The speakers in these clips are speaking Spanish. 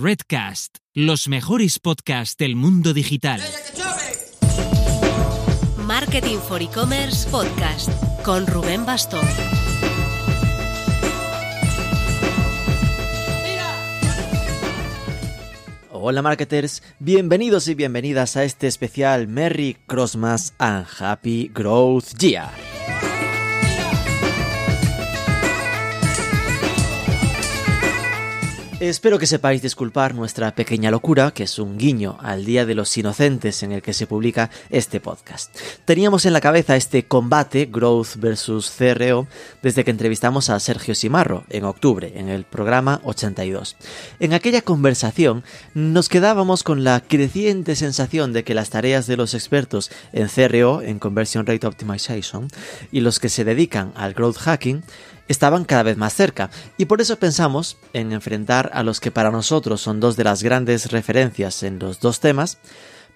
Redcast, los mejores podcasts del mundo digital. Marketing for E-Commerce Podcast con Rubén Bastón. Hola marketers, bienvenidos y bienvenidas a este especial Merry Christmas and Happy Growth Year. Espero que sepáis disculpar nuestra pequeña locura, que es un guiño al Día de los Inocentes en el que se publica este podcast. Teníamos en la cabeza este combate Growth versus CRO desde que entrevistamos a Sergio Simarro en octubre, en el programa 82. En aquella conversación nos quedábamos con la creciente sensación de que las tareas de los expertos en CRO, en Conversion Rate Optimization, y los que se dedican al growth hacking, estaban cada vez más cerca, y por eso pensamos en enfrentar a los que para nosotros son dos de las grandes referencias en los dos temas,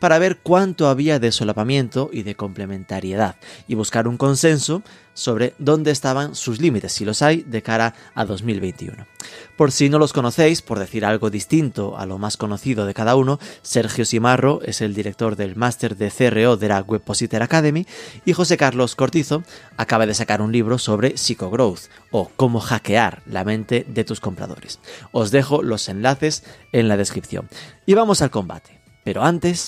para ver cuánto había de solapamiento y de complementariedad, y buscar un consenso sobre dónde estaban sus límites, si los hay, de cara a 2021. Por si no los conocéis, por decir algo distinto a lo más conocido de cada uno, Sergio Simarro es el director del máster de CRO de la Webpositor Academy y José Carlos Cortizo acaba de sacar un libro sobre Psychogrowth o cómo hackear la mente de tus compradores. Os dejo los enlaces en la descripción. Y vamos al combate. Pero antes...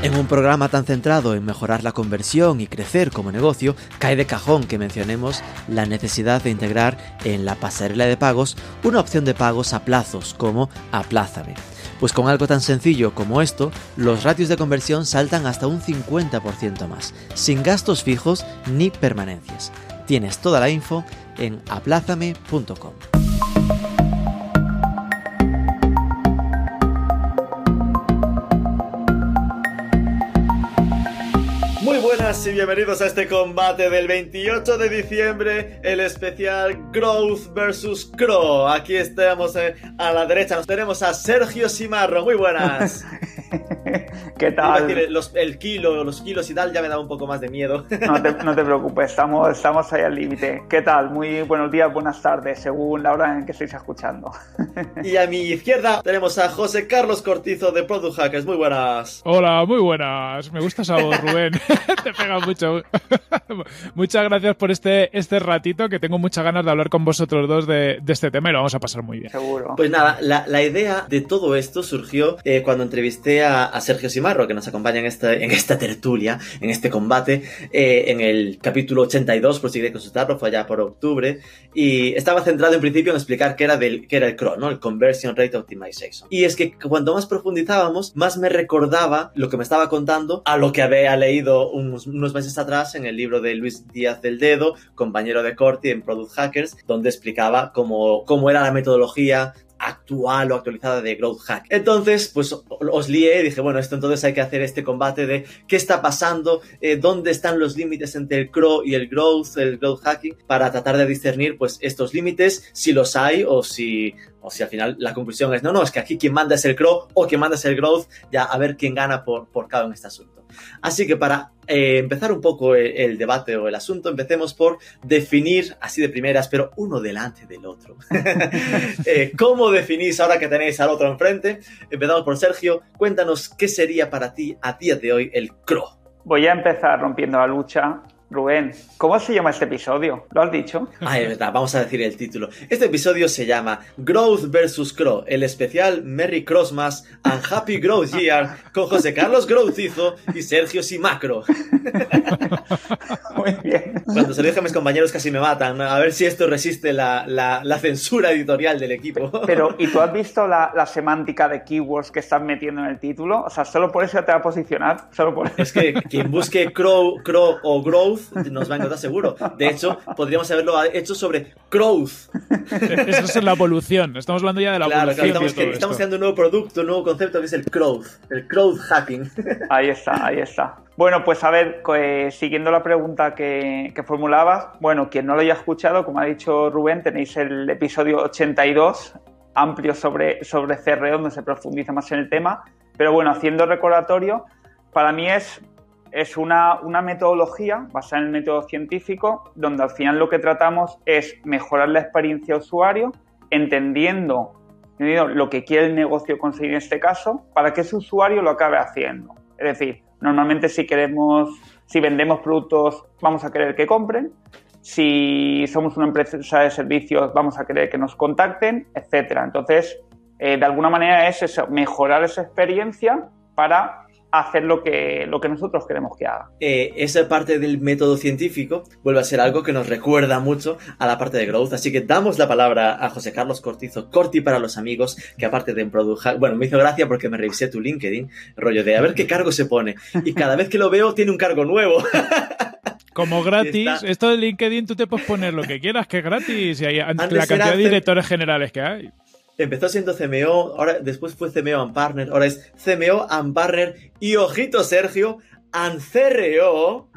En un programa tan centrado en mejorar la conversión y crecer como negocio, cae de cajón que mencionemos la necesidad de integrar en la pasarela de pagos una opción de pagos a plazos como Aplázame. Pues con algo tan sencillo como esto, los ratios de conversión saltan hasta un 50% más, sin gastos fijos ni permanencias. Tienes toda la info en aplázame.com. buenas y bienvenidos a este combate del 28 de diciembre, el especial Growth vs Crow. Aquí estamos eh, a la derecha, nos tenemos a Sergio Simarro. Muy buenas. ¿Qué tal? Decir, los, el kilo, los kilos y tal ya me da un poco más de miedo. No te, no te preocupes, estamos, estamos ahí al límite. ¿Qué tal? Muy buenos días, buenas tardes, según la hora en que estéis escuchando. Y a mi izquierda tenemos a José Carlos Cortizo de Product Hackers. Muy buenas. Hola, muy buenas. Me gusta esa voz, Rubén. te pega mucho. Muchas gracias por este, este ratito, que tengo muchas ganas de hablar con vosotros dos de, de este tema y lo vamos a pasar muy bien. Seguro. Pues nada, la, la idea de todo esto surgió eh, cuando entrevisté a, a Sergio Simarro, que nos acompaña en esta, en esta tertulia, en este combate, eh, en el capítulo 82, por si queréis consultarlo, fue allá por octubre, y estaba centrado en principio en explicar qué era, del, qué era el CRO, ¿no? El Conversion Rate Optimization. Y es que cuanto más profundizábamos, más me recordaba lo que me estaba contando a lo que había leído unos, unos meses atrás en el libro de Luis Díaz del Dedo, compañero de Corti en Product Hackers, donde explicaba cómo, cómo era la metodología actual o actualizada de Growth Hack. Entonces, pues os lié y dije, bueno, esto entonces hay que hacer este combate de qué está pasando, eh, dónde están los límites entre el CRO y el Growth, el Growth Hacking, para tratar de discernir pues estos límites, si los hay o si, o si al final la conclusión es, no, no, es que aquí quien manda es el CRO o quien manda es el Growth, ya a ver quién gana por, por cada en este asunto. Así que para eh, empezar un poco el, el, debate o el asunto, empecemos por definir, así de primeras, pero uno delante del otro. eh, ¿Cómo definís ahora que tenéis al otro enfrente? Empezamos por Sergio. Cuéntanos qué sería para ti a día de hoy el CRO. Voy a empezar rompiendo la lucha Rubén, ¿cómo se llama este episodio? ¿Lo has dicho? Ah, es verdad, vamos a decir el título. Este episodio se llama Growth vs. Crow, el especial Merry Christmas and Happy Growth Year con José Carlos Growthizo y Sergio Simacro. Cuando se lo dije a mis compañeros casi me matan. A ver si esto resiste la, la, la censura editorial del equipo. Pero, ¿y tú has visto la, la, semántica de keywords que están metiendo en el título? O sea, solo por eso te va a posicionar. Solo por Es que quien busque Crow, Crow o Growth nos va a encontrar seguro. De hecho, podríamos haberlo hecho sobre Growth. Eso es la evolución. Estamos hablando ya de la claro, evolución. Claro, estamos, que, estamos creando un nuevo producto, un nuevo concepto que es el Growth, el Growth Hacking. Ahí está, ahí está. Bueno, pues a ver, eh, siguiendo la pregunta que, formulabas, bueno, quien no lo haya escuchado, como ha dicho Rubén, tenéis el episodio 82, amplio sobre, sobre CRE, donde se profundiza más en el tema. Pero bueno, haciendo recordatorio, para mí es es una, una, metodología basada en el método científico, donde al final lo que tratamos es mejorar la experiencia de usuario entendiendo, entendiendo lo que quiere el negocio conseguir en este caso para que ese usuario lo acabe haciendo. Es decir, normalmente si queremos, si vendemos productos, vamos a querer que compren. Si somos una empresa de servicios, vamos a querer que nos contacten, etcétera. Entonces, eh, de alguna manera es mejorar esa experiencia para hacer lo que, lo que nosotros queremos que haga. Eh, esa parte del método científico vuelve a ser algo que nos recuerda mucho a la parte de growth, así que damos la palabra a José Carlos Cortizo, Corti para los amigos, que aparte de en Product bueno, me hizo gracia porque me revisé tu LinkedIn, rollo de a ver qué cargo se pone, y cada vez que lo veo tiene un cargo nuevo. Como gratis, esto de LinkedIn tú te puedes poner lo que quieras, que es gratis, y hay la cantidad de directores generales que hay. Empezó siendo CMO, ahora después fue CMO and Partner, ahora es CMO and Partner y ojito Sergio, and CRO.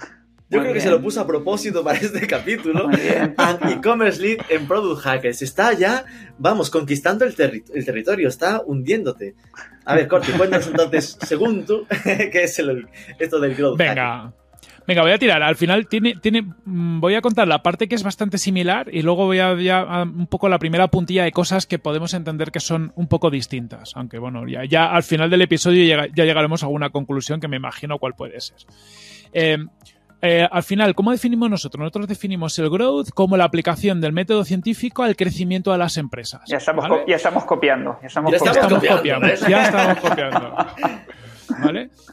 Yo creo que se lo puso a propósito para este capítulo. And e-commerce lead en Product Hackers. Está ya, vamos, conquistando el, el territorio, está hundiéndote. A ver, Corti, cuéntanos entonces, según tú, qué es el, esto del growth Venga, Venga, voy a tirar. Al final tiene, tiene, mm, voy a contar la parte que es bastante similar y luego voy a, ya un poco la primera puntilla de cosas que podemos entender que son un poco distintas. Aunque bueno, ya, ya al final del episodio ya, llegaremos a una conclusión que me imagino cuál puede ser. Eh, eh, al final, ¿cómo definimos nosotros? Nosotros definimos el growth como la aplicación del método científico al crecimiento de las empresas. Ya estamos, ya estamos copiando. Ya estamos, copiando. Ya estamos copiando.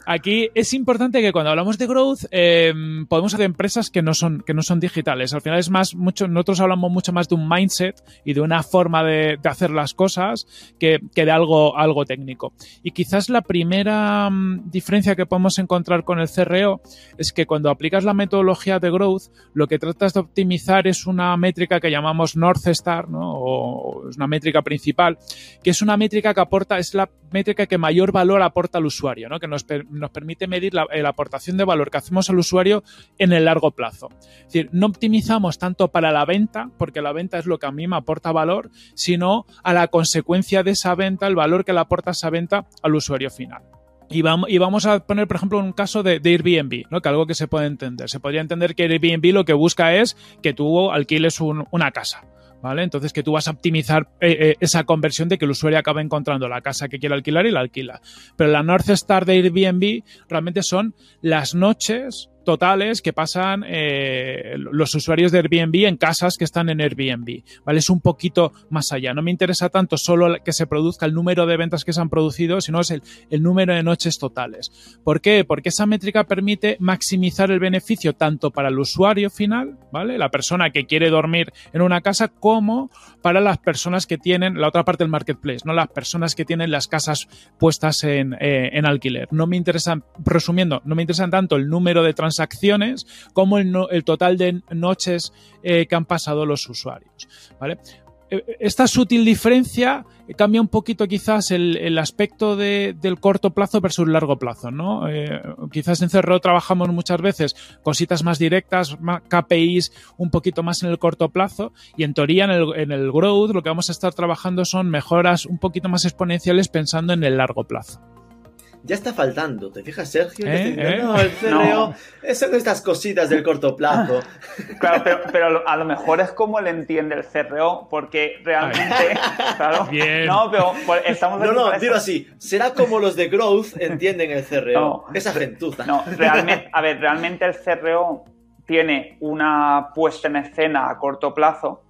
Aquí es importante que cuando hablamos de growth eh, podemos hacer empresas que no son que no son digitales. Al final es más mucho nosotros hablamos mucho más de un mindset y de una forma de, hacer las cosas que, de algo algo técnico. Y quizás la primera mm, diferencia que podemos encontrar con el CRO es que cuando aplicas la metodología de growth lo que tratas de optimizar es una métrica que llamamos North Star, ¿no? O es una métrica principal, que es una métrica que aporta es la métrica que mayor valor aporta al usuario que nos, nos permite medir la, la, aportación de valor que hacemos al usuario en el largo plazo. Es decir, no optimizamos tanto para la venta, porque la venta es lo que a mí me aporta valor, sino a la consecuencia de esa venta, el valor que le aporta esa venta al usuario final. Y vamos, y vamos, a poner, por ejemplo, un caso de, Airbnb, ¿no? que algo que se puede entender. Se podría entender que Airbnb lo que busca es que tú alquiles una casa. ¿Vale? Entonces que tú vas a optimizar eh, eh, esa conversión de que el usuario acabe encontrando la casa que quiere alquilar y la alquila. Pero la North Star de Airbnb realmente son las noches totales que pasan eh, los usuarios de Airbnb en casas que están en Airbnb. ¿vale? Es un poquito más allá. No me interesa tanto solo que se produzca el número de ventas que se han producido, sino es el, número de noches totales. ¿Por qué? Porque esa métrica permite maximizar el beneficio tanto para el usuario final, ¿vale? La persona que quiere dormir en una casa, como para las personas que tienen la otra parte del marketplace, ¿no? Las personas que tienen las casas puestas en, eh, en alquiler. No me interesan, resumiendo, no me interesan tanto el número de transacciones como el, total de noches eh, que han pasado los usuarios. Eh, esta sutil diferencia cambia un poquito quizás el, aspecto del corto plazo versus el largo plazo. Eh, quizás en Cerro trabajamos muchas veces cositas más directas, más KPIs un poquito más en el corto plazo y en teoría en el growth lo que vamos a estar trabajando son mejoras un poquito más exponenciales pensando en el largo plazo ya está faltando. ¿Te fijas, Sergio? ¿Eh? ¿Eh? No, el CRO, son estas cositas del corto plazo. Claro, pero, a lo mejor es como le entiende el CRO, porque realmente. Claro, Bien. No, pero estamos. No, no, digo así. Será como los de Growth entienden el CRO. Esa gentuza. No, realmente, a ver, realmente el CRO tiene una puesta en escena a corto plazo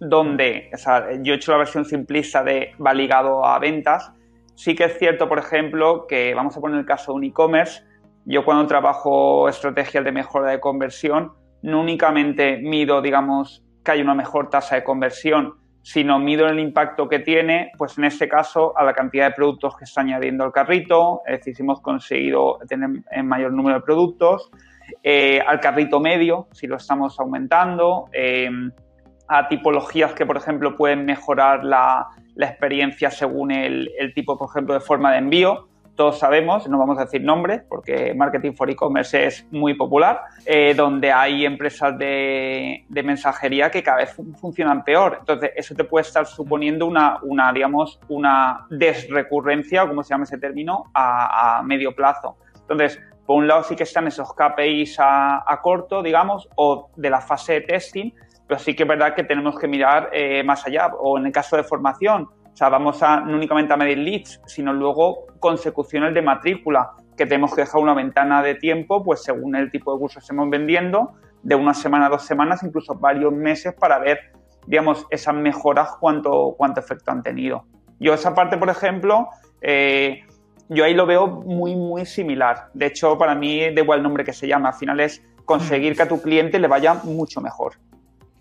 donde, o sea, yo he hecho la versión simplista de va ligado a ventas Sí que es cierto, por ejemplo, que vamos a poner el caso de un e-commerce. Yo cuando trabajo estrategias de mejora de conversión, no únicamente mido, digamos, que hay una mejor tasa de conversión, sino mido el impacto que tiene, pues en este caso, a la cantidad de productos que está añadiendo al carrito, es decir, si hemos conseguido tener en mayor número de productos, eh, al carrito medio, si lo estamos aumentando, eh, a tipologías que, por ejemplo, pueden mejorar la, la experiencia según el, tipo, por ejemplo, de forma de envío. Todos sabemos, no vamos a decir nombres porque Marketing for E-Commerce es muy popular, eh, donde hay empresas de, mensajería que cada vez funcionan peor. Entonces, eso te puede estar suponiendo una, una digamos, una desrecurrencia, o como se llama ese término, a, medio plazo. Entonces, por un lado sí que están esos KPIs a, a corto, digamos, o de la fase de testing, pero sí que es verdad que tenemos que mirar eh, más allá. O en el caso de formación, o sea, vamos a no únicamente a medir leads, sino luego consecuciones de matrícula, que tenemos que dejar una ventana de tiempo, pues según el tipo de cursos que estemos vendiendo, de una semana dos semanas, incluso varios meses para ver, digamos, esas mejoras, cuánto, cuánto efecto han tenido. Yo esa parte, por ejemplo, eh, yo ahí lo veo muy, muy similar. De hecho, para mí, da igual el nombre que se llama, al final es conseguir que a tu cliente le vaya mucho mejor.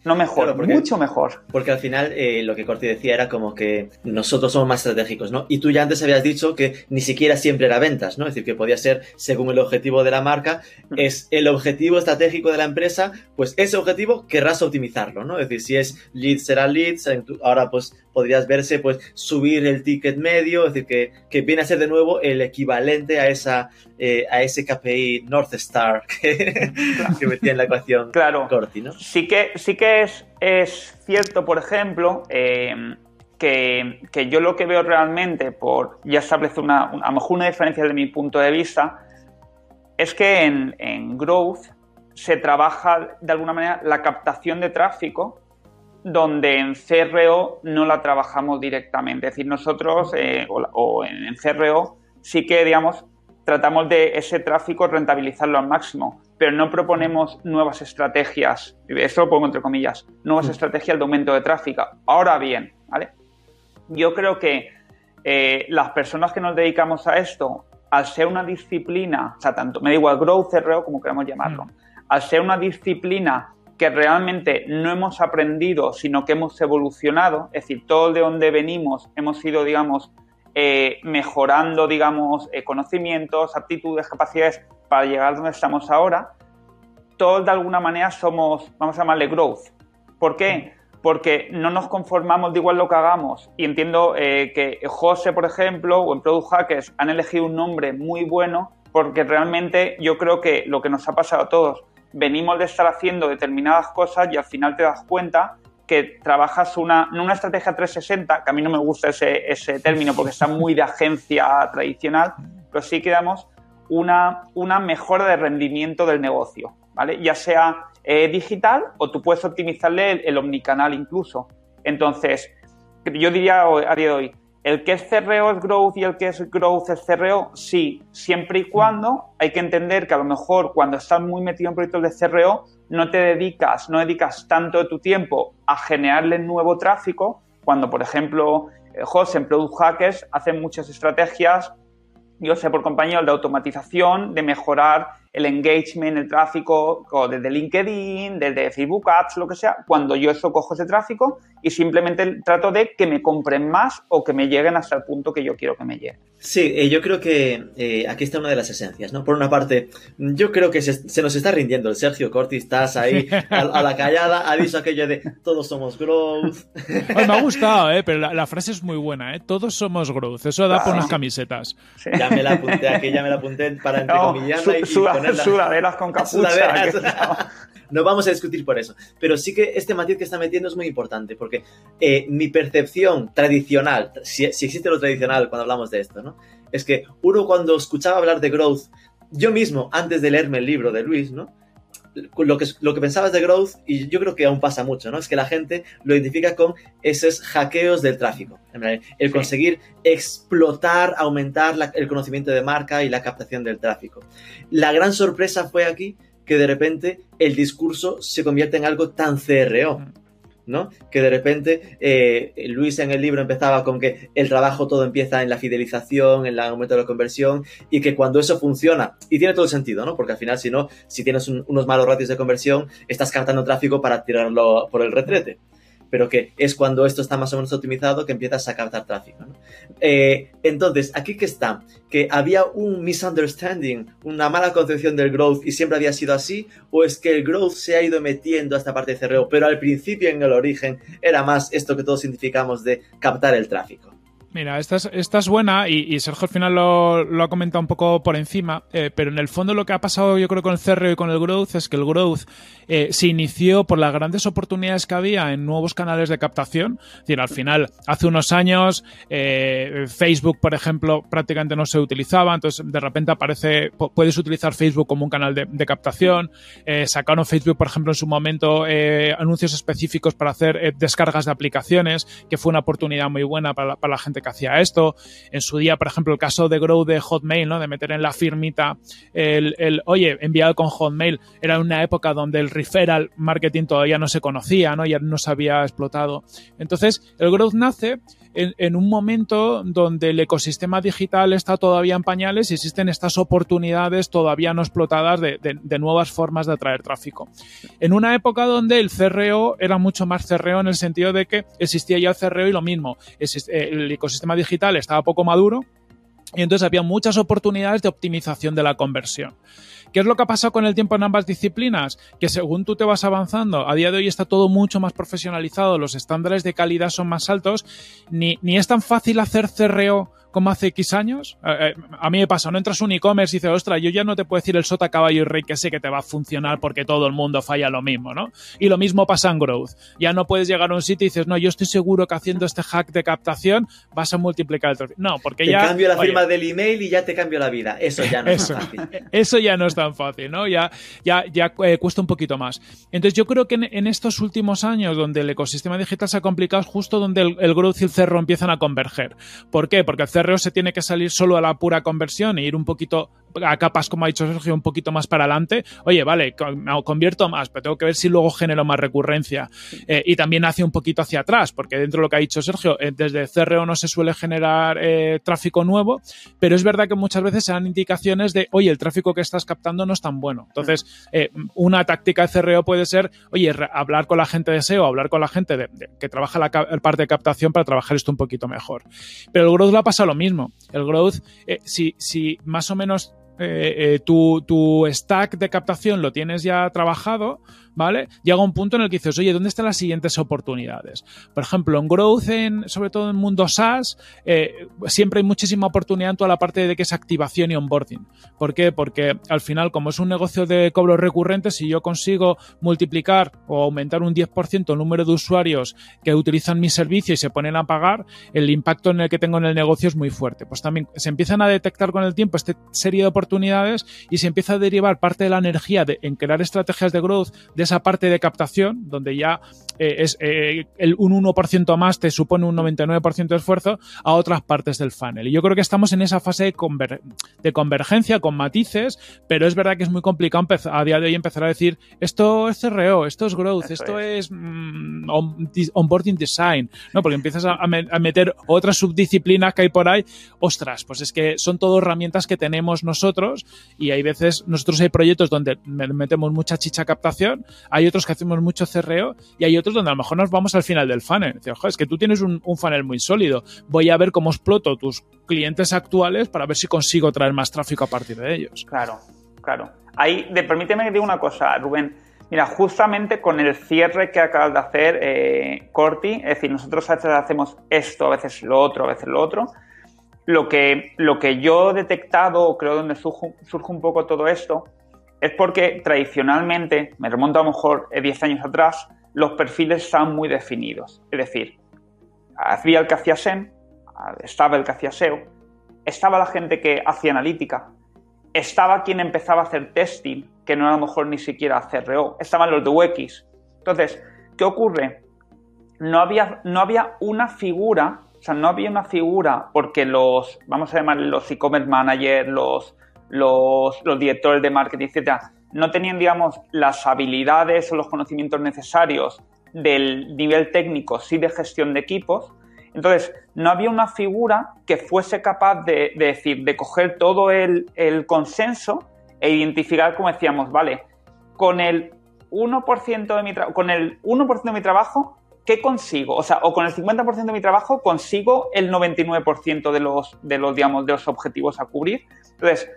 No mejor, mucho mejor. Porque al final eh, lo que Corti decía era como que nosotros somos más estratégicos, ¿no? Y tú ya antes habías dicho que ni siquiera siempre era ventas, ¿no? Es decir, que podía ser según el objetivo de la marca, mm. es el objetivo estratégico de la empresa, pues ese objetivo querrás optimizarlo, ¿no? Es decir, si es leads será leads, ahora pues podrías verse pues subir el ticket medio, es decir, que, que viene a ser de nuevo el equivalente a esa eh, a ese KPI North Star que, metía en la ecuación claro. Corti, ¿no? Sí que, sí que es, cierto, por ejemplo, eh, que, que, yo lo que veo realmente, por ya establece una, a lo mejor una diferencia de mi punto de vista, es que en, Growth se trabaja de alguna manera la captación de tráfico donde en CRO no la trabajamos directamente. Es decir, nosotros eh, o, en CRO sí que, digamos, tratamos de ese tráfico rentabilizarlo al máximo, pero no proponemos nuevas estrategias, eso lo pongo entre comillas, nuevas mm. estrategias de aumento de tráfico. Ahora bien, ¿vale? Yo creo que eh, las personas que nos dedicamos a esto, al ser una disciplina, o sea, tanto me da igual growth, CRO, como queramos llamarlo, mm. al ser una disciplina que realmente no hemos aprendido, sino que hemos evolucionado, es decir, todo de donde venimos hemos ido, digamos, eh, mejorando, digamos, eh, conocimientos, aptitudes, capacidades para llegar donde estamos ahora, todos de alguna manera somos, vamos a llamarle growth. ¿Por qué? Porque no nos conformamos de igual lo que hagamos. Y entiendo eh, que José, por ejemplo, o en Product Hackers han elegido un nombre muy bueno porque realmente yo creo que lo que nos ha pasado a todos, venimos de estar haciendo determinadas cosas y al final te das cuenta que trabajas una, una estrategia 360, que a mí no me gusta ese, ese término porque está muy de agencia tradicional, pero sí que damos una, una mejora de rendimiento del negocio, ¿vale? Ya sea eh, digital o tú puedes optimizarle el, omnicanal incluso. Entonces, yo diría a día de hoy, ¿El que es CRO es growth y el que es growth es CRO? Sí, siempre y cuando hay que entender que a lo mejor cuando estás muy metido en proyectos de CRO no te dedicas, no dedicas tanto de tu tiempo a generarle nuevo tráfico, cuando por ejemplo eh, José en Product Hackers hace muchas estrategias, yo sé por compañero, de automatización, de mejorar el engagement, el tráfico, desde LinkedIn, desde Facebook Ads, lo que sea, cuando yo eso cojo ese tráfico y simplemente trato de que me compren más o que me lleguen hasta el punto que yo quiero que me lleguen. Sí, eh, yo creo que eh, aquí está una de las esencias, ¿no? Por una parte, yo creo que se, nos está rindiendo el Sergio Corti, estás ahí a, la callada, ha dicho aquello de todos somos growth. me ha gustado, ¿eh? Pero la, frase es muy buena, ¿eh? Todos somos growth, eso da por unas camisetas. Ya me la apunté aquí, ya me la apunté para entrecomillarla y, Sudaderas con capucha. No vamos a discutir por eso. Pero sí que este matiz que está metiendo es muy importante, porque eh, mi percepción tradicional, si, existe lo tradicional cuando hablamos de esto, ¿no? Es que uno cuando escuchaba hablar de growth, yo mismo, antes de leerme el libro de Luis, ¿no? Lo que, lo que pensabas de growth, y yo creo que aún pasa mucho, ¿no? Es que la gente lo identifica con esos hackeos del tráfico. El conseguir explotar, aumentar el conocimiento de marca y la captación del tráfico. La gran sorpresa fue aquí que de repente el discurso se convierte en algo tan CRO. ¿no? Que de repente eh, Luis en el libro empezaba con que el trabajo todo empieza en la fidelización, en el aumento de la conversión y que cuando eso funciona, y tiene todo el sentido, ¿no? Porque al final si no, si tienes unos malos ratios de conversión, estás captando tráfico para tirarlo por el retrete pero que es cuando esto está más o menos optimizado que empiezas a captar tráfico. Eh, entonces, aquí que está, que había un misunderstanding, una mala concepción del growth y siempre había sido así, o es que el growth se ha ido metiendo a esta parte de CRO, pero al principio en el origen era más esto que todos significamos de captar el tráfico. Mira, esta es, esta es buena y, Sergio al final lo, ha comentado un poco por encima, eh, pero en el fondo lo que ha pasado yo creo con el CRO y con el Growth es que el Growth eh, se inició por las grandes oportunidades que había en nuevos canales de captación. Es decir, al final, hace unos años eh, Facebook, por ejemplo, prácticamente no se utilizaba, entonces de repente aparece, puedes utilizar Facebook como un canal de, captación. sacaron Facebook, por ejemplo, en su momento anuncios específicos para hacer descargas de aplicaciones, que fue una oportunidad muy buena para la gente que hacía esto. En su día, por ejemplo, el caso de Grow de Hotmail, ¿no? De meter en la firmita el, el oye, enviado con Hotmail. Era una época donde el referral marketing todavía no se conocía, ¿no? Ya no se había explotado. Entonces, el Growth nace en, un momento donde el ecosistema digital está todavía en pañales y existen estas oportunidades todavía no explotadas de, nuevas formas de atraer tráfico. En una época donde el CRO era mucho más CRO en el sentido de que existía ya el CRO y lo mismo, el ecosistema digital estaba poco maduro y entonces había muchas oportunidades de optimización de la conversión. ¿Qué es lo que ha pasado con el tiempo en ambas disciplinas? Que según tú te vas avanzando, a día de hoy está todo mucho más profesionalizado, los estándares de calidad son más altos, ni, ni es tan fácil hacer CRO como hace X años. Eh, eh, a mí me pasa, no entras a un e-commerce y dices, ostras, yo ya no te puedo decir el sota, caballo y rey que sé que te va a funcionar porque todo el mundo falla lo mismo, ¿no? Y lo mismo pasa en Growth. Ya no puedes llegar a un sitio y dices, no, yo estoy seguro que haciendo este hack de captación vas a multiplicar el tráfico. No, porque ya... Te cambio la firma del email y ya te cambio la vida. Eso ya no es tan fácil. Eso ya no es tan fácil, ¿no? Ya, ya, ya eh, cuesta un poquito más. Entonces yo creo que en, estos últimos años donde el ecosistema digital se ha complicado es justo donde el, el Growth y el cerro empiezan a converger. ¿Por qué? Porque el cerro se tiene que salir solo a la pura conversión e ir un poquito a capas, como ha dicho Sergio, un poquito más para adelante, oye, vale, convierto más, pero tengo que ver si luego genero más recurrencia. Eh, y también hace un poquito hacia atrás, porque dentro de lo que ha dicho Sergio, eh, desde CRO no se suele generar eh, tráfico nuevo, pero es verdad que muchas veces se dan indicaciones de, oye, el tráfico que estás captando no es tan bueno. Entonces, una táctica de CRO puede ser, oye, hablar con la gente de SEO, hablar con la gente de, que trabaja la, parte de captación para trabajar esto un poquito mejor. Pero el growth lo ha pasado lo mismo. El growth, si, si más o menos eh, eh, tu, tu, stack de captación lo tienes ya trabajado, ¿vale? Llega un punto en el que dices, oye, ¿dónde están las siguientes oportunidades? Por ejemplo, en Growth, en, sobre todo en mundo SaaS, eh, siempre hay muchísima oportunidad en toda la parte de que es activación y onboarding. ¿Por qué? Porque al final, como es un negocio de cobros recurrentes, si yo consigo multiplicar o aumentar un 10% el número de usuarios que utilizan mi servicio y se ponen a pagar, el impacto en el que tengo en el negocio es muy fuerte. Pues también se empiezan a detectar con el tiempo esta serie de oportunidades y se empieza a derivar parte de la energía de, en crear estrategias de growth de esa parte de captación, donde ya eh, es eh, el, un 1% más te supone un 99% de esfuerzo, a otras partes del funnel. Y yo creo que estamos en esa fase de, de convergencia con matices, pero es verdad que es muy complicado a día de hoy empezar a decir esto es CRO, esto es growth, esto es, mm, onboarding design, ¿no? Porque empiezas a, a, meter otras subdisciplinas que hay por ahí. Ostras, pues es que son todo herramientas que tenemos nosotros y hay veces, nosotros hay proyectos donde metemos mucha chicha captación, hay otros que hacemos mucho cerreo y hay otros donde a lo mejor nos vamos al final del funnel. es que tú tienes un, funnel muy sólido, voy a ver cómo exploto tus clientes actuales para ver si consigo traer más tráfico a partir de ellos. Claro, claro. Ahí, permíteme que diga una cosa, Rubén. Mira, justamente con el cierre que acabas de hacer, eh, Corti, es decir, nosotros a veces hacemos esto, a veces lo otro, a veces lo otro. Lo que, lo que yo he detectado, creo donde surge un poco todo esto, es porque tradicionalmente, me remonto a lo mejor 10 años atrás, los perfiles estaban muy definidos. Es decir, había el que hacía SEM, estaba el que hacía SEO, estaba la gente que hacía analítica, estaba quien empezaba a hacer testing, que no era a lo mejor ni siquiera CRO, estaban los de UX. Entonces, ¿qué ocurre? No había, no había una figura, o sea, no había una figura porque los, vamos a llamar los e-commerce managers, los, los, directores de marketing, etcétera, no tenían, digamos, las habilidades o los conocimientos necesarios del nivel técnico, sí de gestión de equipos. Entonces, no había una figura que fuese capaz de, decir, de coger todo el, consenso e identificar, como decíamos, vale, con el 1% de mi, con el 1 de mi trabajo, ¿qué consigo? O sea, o con el 50% de mi trabajo consigo el 99% de los, de los, digamos, de los objetivos a cubrir. Entonces,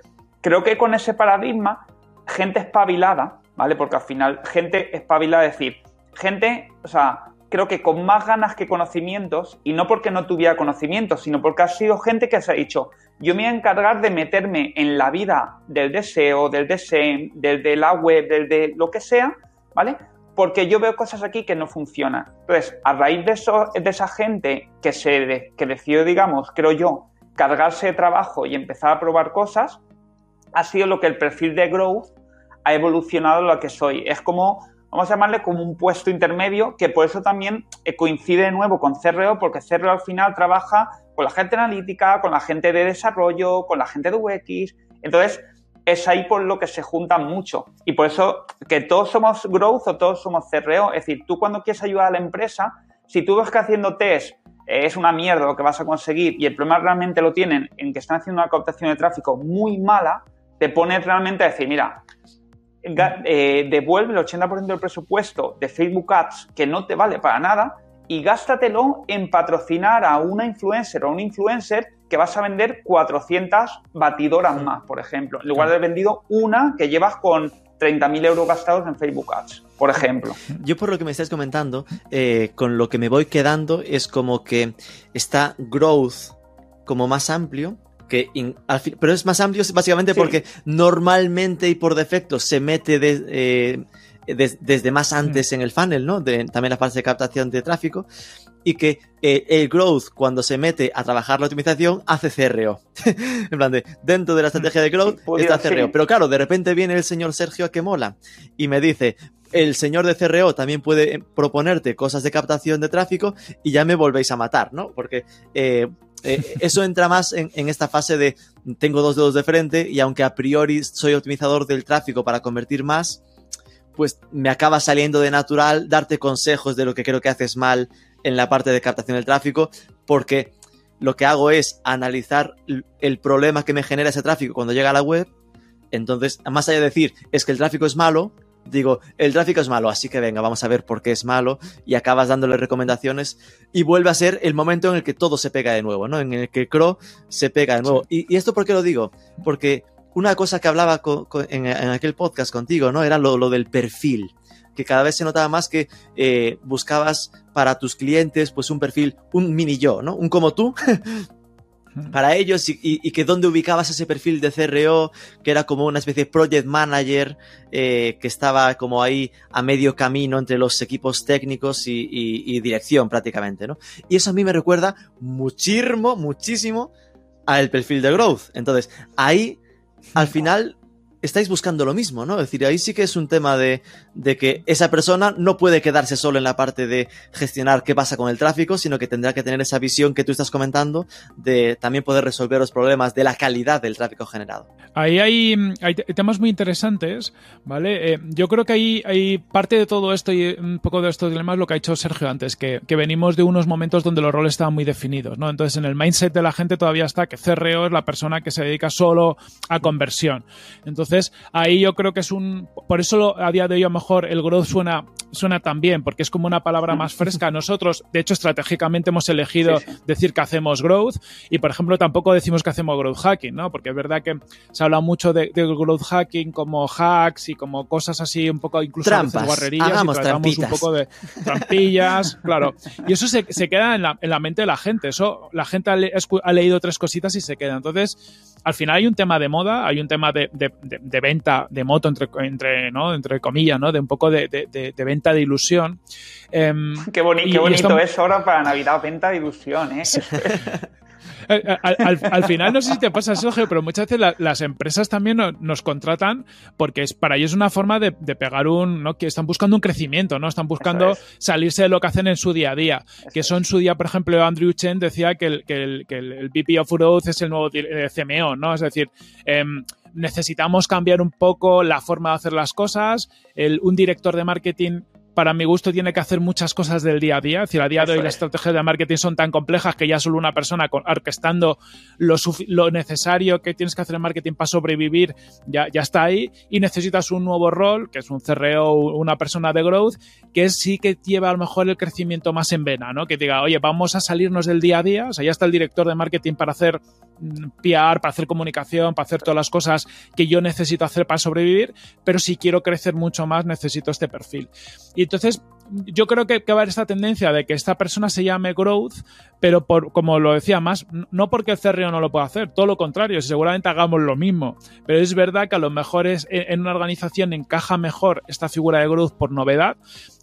creo que con ese paradigma, gente espabilada, ¿vale? Porque al final, gente espabilada, es decir, gente, o sea, creo que con más ganas que conocimientos, y no porque no tuviera conocimientos, sino porque ha sido gente que se ha dicho, yo me voy a encargar de meterme en la vida del deseo, del deseo, del de la web, del de lo que sea, ¿vale? Porque yo veo cosas aquí que no funcionan. Entonces, a raíz de, eso, de esa gente que, se, que decidió, digamos, creo yo, cargarse de trabajo y empezar a probar cosas, ha sido lo que el perfil de growth ha evolucionado lo que soy. Es como, vamos a llamarle como un puesto intermedio, que por eso también eh, coincide de nuevo con CRO, porque CRO al final trabaja con la gente analítica, con la gente de desarrollo, con la gente de UX. Entonces, es ahí por lo que se juntan mucho. Y por eso que todos somos growth o todos somos CRO. Es decir, tú cuando quieres ayudar a la empresa, si tú ves que haciendo test eh, es una mierda lo que vas a conseguir y el problema realmente lo tienen en que están haciendo una captación de tráfico muy mala, te pones realmente a decir, mira, eh, devuelve el 80% del presupuesto de Facebook Ads que no te vale para nada y gástatelo en patrocinar a una influencer o un influencer que vas a vender 400 batidoras más, por ejemplo, en lugar de haber vendido una que llevas con 30.000 euros gastados en Facebook Ads, por ejemplo. Yo por lo que me estás comentando, eh, con lo que me voy quedando es como que está growth como más amplio, que pero es más amplio básicamente porque normalmente y por defecto se mete de, eh, desde más antes mm. en el funnel, ¿no? De, también la fase de captación de tráfico. Y que eh, el growth, cuando se mete a trabajar la optimización, hace CRO. en plan de, dentro de la estrategia de growth está CRO. Pero claro, de repente viene el señor Sergio que mola y me dice, el señor de CRO también puede eh, proponerte cosas de captación de tráfico y ya me volvéis a matar, ¿no? Porque eh, eso entra más en, en, esta fase de tengo dos dedos de frente y aunque a priori soy optimizador del tráfico para convertir más, pues me acaba saliendo de natural darte consejos de lo que creo que haces mal en la parte de captación del tráfico, porque lo que hago es analizar el problema que me genera ese tráfico cuando llega a la web. Entonces, más allá de decir, es que el tráfico es malo, digo, el tráfico es malo, así que venga, vamos a ver por qué es malo y acabas dándole recomendaciones y vuelve a ser el momento en el que todo se pega de nuevo, ¿no? En el que Crow se pega de nuevo. Y, y, esto por qué lo digo? Porque una cosa que hablaba en, aquel podcast contigo, ¿no? Era lo, del perfil. Que cada vez se notaba más que eh, buscabas para tus clientes, pues un perfil, un mini yo, ¿no? Un como tú. para ellos y, que dónde ubicabas ese perfil de CRO, que era como una especie de project manager eh, que estaba como ahí a medio camino entre los equipos técnicos y, y, dirección prácticamente, ¿no? Y eso a mí me recuerda muchísimo, muchísimo al perfil de growth. Entonces, ahí al final estáis buscando lo mismo, ¿no? Es decir, ahí sí que es un tema de, de, que esa persona no puede quedarse solo en la parte de gestionar qué pasa con el tráfico, sino que tendrá que tener esa visión que tú estás comentando de también poder resolver los problemas de la calidad del tráfico generado. Ahí hay, hay temas muy interesantes, ¿vale? Eh, yo creo que ahí hay parte de todo esto y un poco de estos dilemas lo que ha hecho Sergio antes, que, que venimos de unos momentos donde los roles estaban muy definidos, ¿no? Entonces, en el mindset de la gente todavía está que CRO es la persona que se dedica solo a conversión. Entonces, entonces, ahí yo creo que es un. Por eso a día de hoy, a lo mejor el growth suena, suena tan bien, porque es como una palabra más fresca. Nosotros, de hecho, estratégicamente hemos elegido decir que hacemos growth y, por ejemplo, tampoco decimos que hacemos growth hacking, ¿no? Porque es verdad que se habla mucho de, growth hacking como hacks y como cosas así, un poco incluso Trampas. guarrerías. Hagamos y un poco de trampillas, claro. Y eso se, se queda en la, en la, mente de la gente. Eso, la gente ha, ha leído tres cositas y se queda. Entonces, al final hay un tema de moda, hay un tema de, de, venta de moto, entre, entre, ¿no? entre comillas, ¿no? de un poco de, venta de ilusión. Em, qué, bonito es ahora para Navidad, venta de ilusión. ¿eh? Eh, eh, al, final, no sé si te pasa, Sergio, pero muchas veces las empresas también nos, contratan porque es, para ellos es una forma de, pegar un. ¿no? que están buscando un crecimiento, ¿no? Están buscando salirse de lo que hacen en su día a día. que eso en su día, por ejemplo, Andrew Chen decía que el, que el, que el VP of Growth es el nuevo CMO, ¿no? Es decir, em, necesitamos cambiar un poco la forma de hacer las cosas. El, un director de marketing para mi gusto, tiene que hacer muchas cosas del día a día. Es decir, a día de hoy las estrategias de marketing son tan complejas que ya solo una persona orquestando lo, lo, necesario que tienes que hacer en marketing para sobrevivir ya, ya está ahí. Y necesitas un nuevo rol, que es un CRO, una persona de growth, que sí que lleva a lo mejor el crecimiento más en vena, ¿no? Que diga, oye, vamos a salirnos del día a día. O sea, ya está el director de marketing para hacer PR, para hacer comunicación, para hacer todas las cosas que yo necesito hacer para sobrevivir, pero si quiero crecer mucho más, necesito este perfil. Y entonces, yo creo que, que va a haber esta tendencia de que esta persona se llame growth, pero por, como lo decía más, no porque el CRO no lo pueda hacer, todo lo contrario, seguramente hagamos lo mismo. Pero es verdad que a lo mejor es, en una organización encaja mejor esta figura de growth por novedad